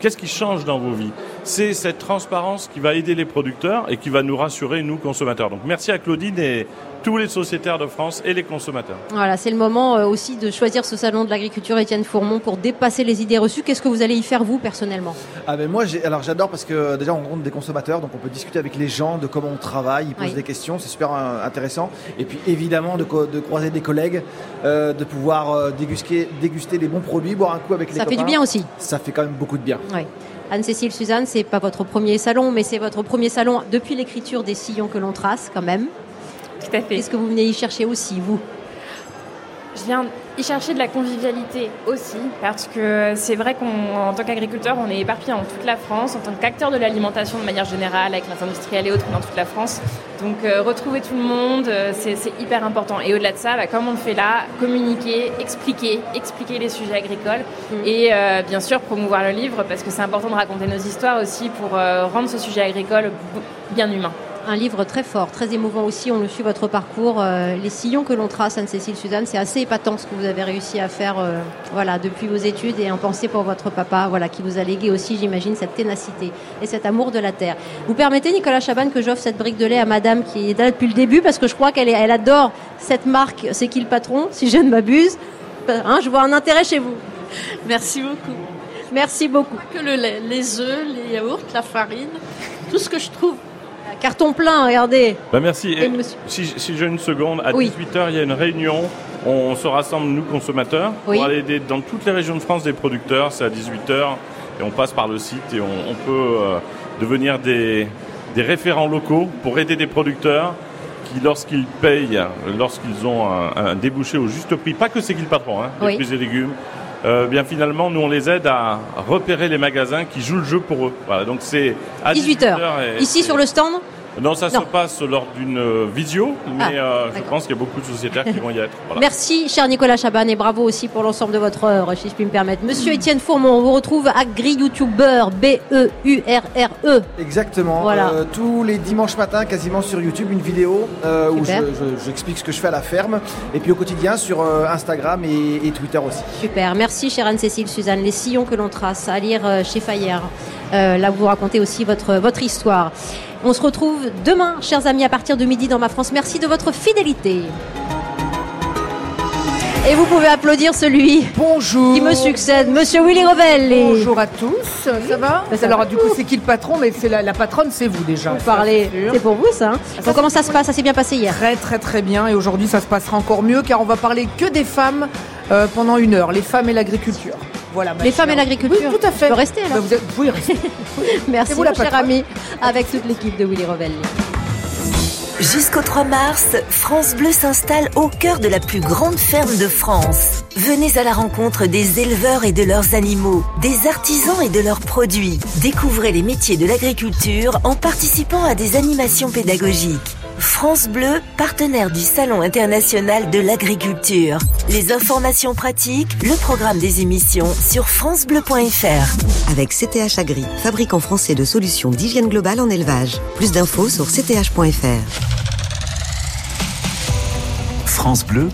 Speaker 3: qu'est-ce qui change dans vos vies? C'est cette transparence qui va aider les producteurs et qui va nous rassurer nous consommateurs. Donc merci à Claudine et tous les sociétaires de France et les consommateurs.
Speaker 1: Voilà, c'est le moment euh, aussi de choisir ce salon de l'agriculture Étienne Fourmont pour dépasser les idées reçues. Qu'est-ce que vous allez y faire vous personnellement?
Speaker 12: Ah ben moi, alors j'adore parce que euh, déjà on rencontre des consommateurs, donc on peut discuter avec les gens de comment on travaille, ils posent des questions, c'est super euh, intéressant. Et puis évidemment de, de croiser des collègues, de pouvoir déguster, déguster des bons produits, boire un coup avec les
Speaker 1: Ça
Speaker 12: fait
Speaker 1: du bien aussi.
Speaker 12: Ça fait quand même beaucoup de bien.
Speaker 1: Oui. Anne-Cécile Suzanne, c'est pas votre premier salon, mais c'est votre premier salon depuis l'écriture des sillons que l'on trace quand même.
Speaker 11: Tout à fait.
Speaker 1: Qu'est-ce que vous venez y chercher aussi, vous?
Speaker 11: Je viens y chercher de la convivialité aussi, parce que c'est vrai qu'en tant qu'agriculteur, on est éparpillé dans toute la France, en tant qu'acteur de l'alimentation de manière générale, avec les industriels et autres dans toute la France. Donc euh, retrouver tout le monde, euh, c'est hyper important. Et au-delà de ça, bah, comme on le fait là, communiquer, expliquer, expliquer les sujets agricoles mm. et euh, bien sûr promouvoir le livre, parce que c'est important de raconter nos histoires aussi pour rendre ce sujet agricole bien humain
Speaker 1: un livre très fort, très émouvant aussi. On le suit votre parcours. Euh, les sillons que l'on trace, Anne-Cécile Suzanne, c'est assez épatant ce que vous avez réussi à faire euh, voilà, depuis vos études et en pensée pour votre papa, voilà, qui vous a légué aussi, j'imagine, cette ténacité et cet amour de la terre. Vous permettez, Nicolas Chaban, que j'offre cette brique de lait à madame qui est là depuis le début parce que je crois qu'elle elle adore cette marque. C'est qui le patron, si je ne m'abuse? Hein, Je vois un intérêt chez vous.
Speaker 17: Merci beaucoup.
Speaker 1: Merci beaucoup.
Speaker 17: Que le lait, les œufs, les yaourts, la farine, tout ce que je trouve
Speaker 1: Carton plein, regardez.
Speaker 3: Bah merci. si, j'ai une seconde, à 18h, il y a une réunion. On se rassemble, nous, consommateurs, pour aller aider dans toutes les régions de France des producteurs. C'est à 18h et on passe par le site et on, peut euh, devenir des, référents locaux pour aider des producteurs qui, lorsqu'ils payent, lorsqu'ils ont un, débouché au juste prix, pas que c'est qu'ils patron, hein, les fruits et légumes, euh, bien finalement, nous on les aide à repérer les magasins qui jouent le jeu pour eux. Voilà, donc c'est
Speaker 1: à 18h. Ici sur le stand
Speaker 3: non, ça se passe lors d'une euh, visio, mais ah, euh, je pense qu'il y a beaucoup de sociétaires qui vont y être.
Speaker 1: Merci, cher Nicolas Chaban, et bravo aussi pour l'ensemble de votre œuvre, si je puis me permettre. Monsieur Étienne Fourmont, on vous retrouve Agri-YouTuber, B-E-U-R-R-E.
Speaker 12: Exactement. Voilà. Euh, tous les dimanches matins, quasiment sur YouTube, une vidéo où j'explique ce que je fais à la ferme, et puis au quotidien sur Instagram et, Twitter aussi.
Speaker 1: Super. Merci, chère Anne-Cécile Suzanne. Les sillons que l'on trace à lire chez Fayère. Là, où vous racontez aussi votre, votre histoire. On se retrouve demain, chers amis, à partir de midi dans ma France. Merci de votre fidélité. Et vous pouvez applaudir celui
Speaker 18: Bonjour.
Speaker 1: qui me succède, Monsieur Willy Revel.
Speaker 18: Bonjour à tous. Ça va Alors du coup, c'est qui le patron? Mais c'est la, patronne, c'est vous déjà.
Speaker 1: Vous parlez. C'est pour vous ça. Hein comment ça se passe? Ça s'est bien passé hier?
Speaker 18: Très très très bien. Et aujourd'hui, ça se passera encore mieux car on va parler que des femmes euh, pendant une heure. Les femmes et l'agriculture.
Speaker 1: Voilà, les femmes et l'agriculture.
Speaker 18: Oui, tout à fait.
Speaker 1: Vous rester alors.
Speaker 18: Bah, vous, pouvez rester.
Speaker 1: Merci, vous, la cher ami, avec toute l'équipe de Willy Revel.
Speaker 19: Jusqu'au 3 mars, France Bleu s'installe au cœur de la plus grande ferme de France. Venez à la rencontre des éleveurs et de leurs animaux, des artisans et de leurs produits. Découvrez les métiers de l'agriculture en participant à des animations pédagogiques. France Bleu, partenaire du Salon international de l'agriculture. Les informations pratiques, le programme des émissions sur francebleu.fr.
Speaker 20: Avec CTH Agri, fabricant français de solutions d'hygiène globale en élevage. Plus d'infos sur cth.fr.
Speaker 2: France Bleu,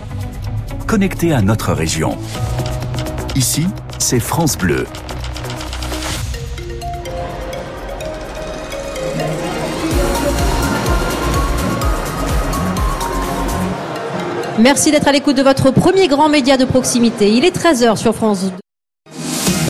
Speaker 2: connecté à notre région. Ici, c'est France Bleu.
Speaker 1: Merci d'être à l'écoute de votre premier grand média de proximité. Il est 13h sur France 2.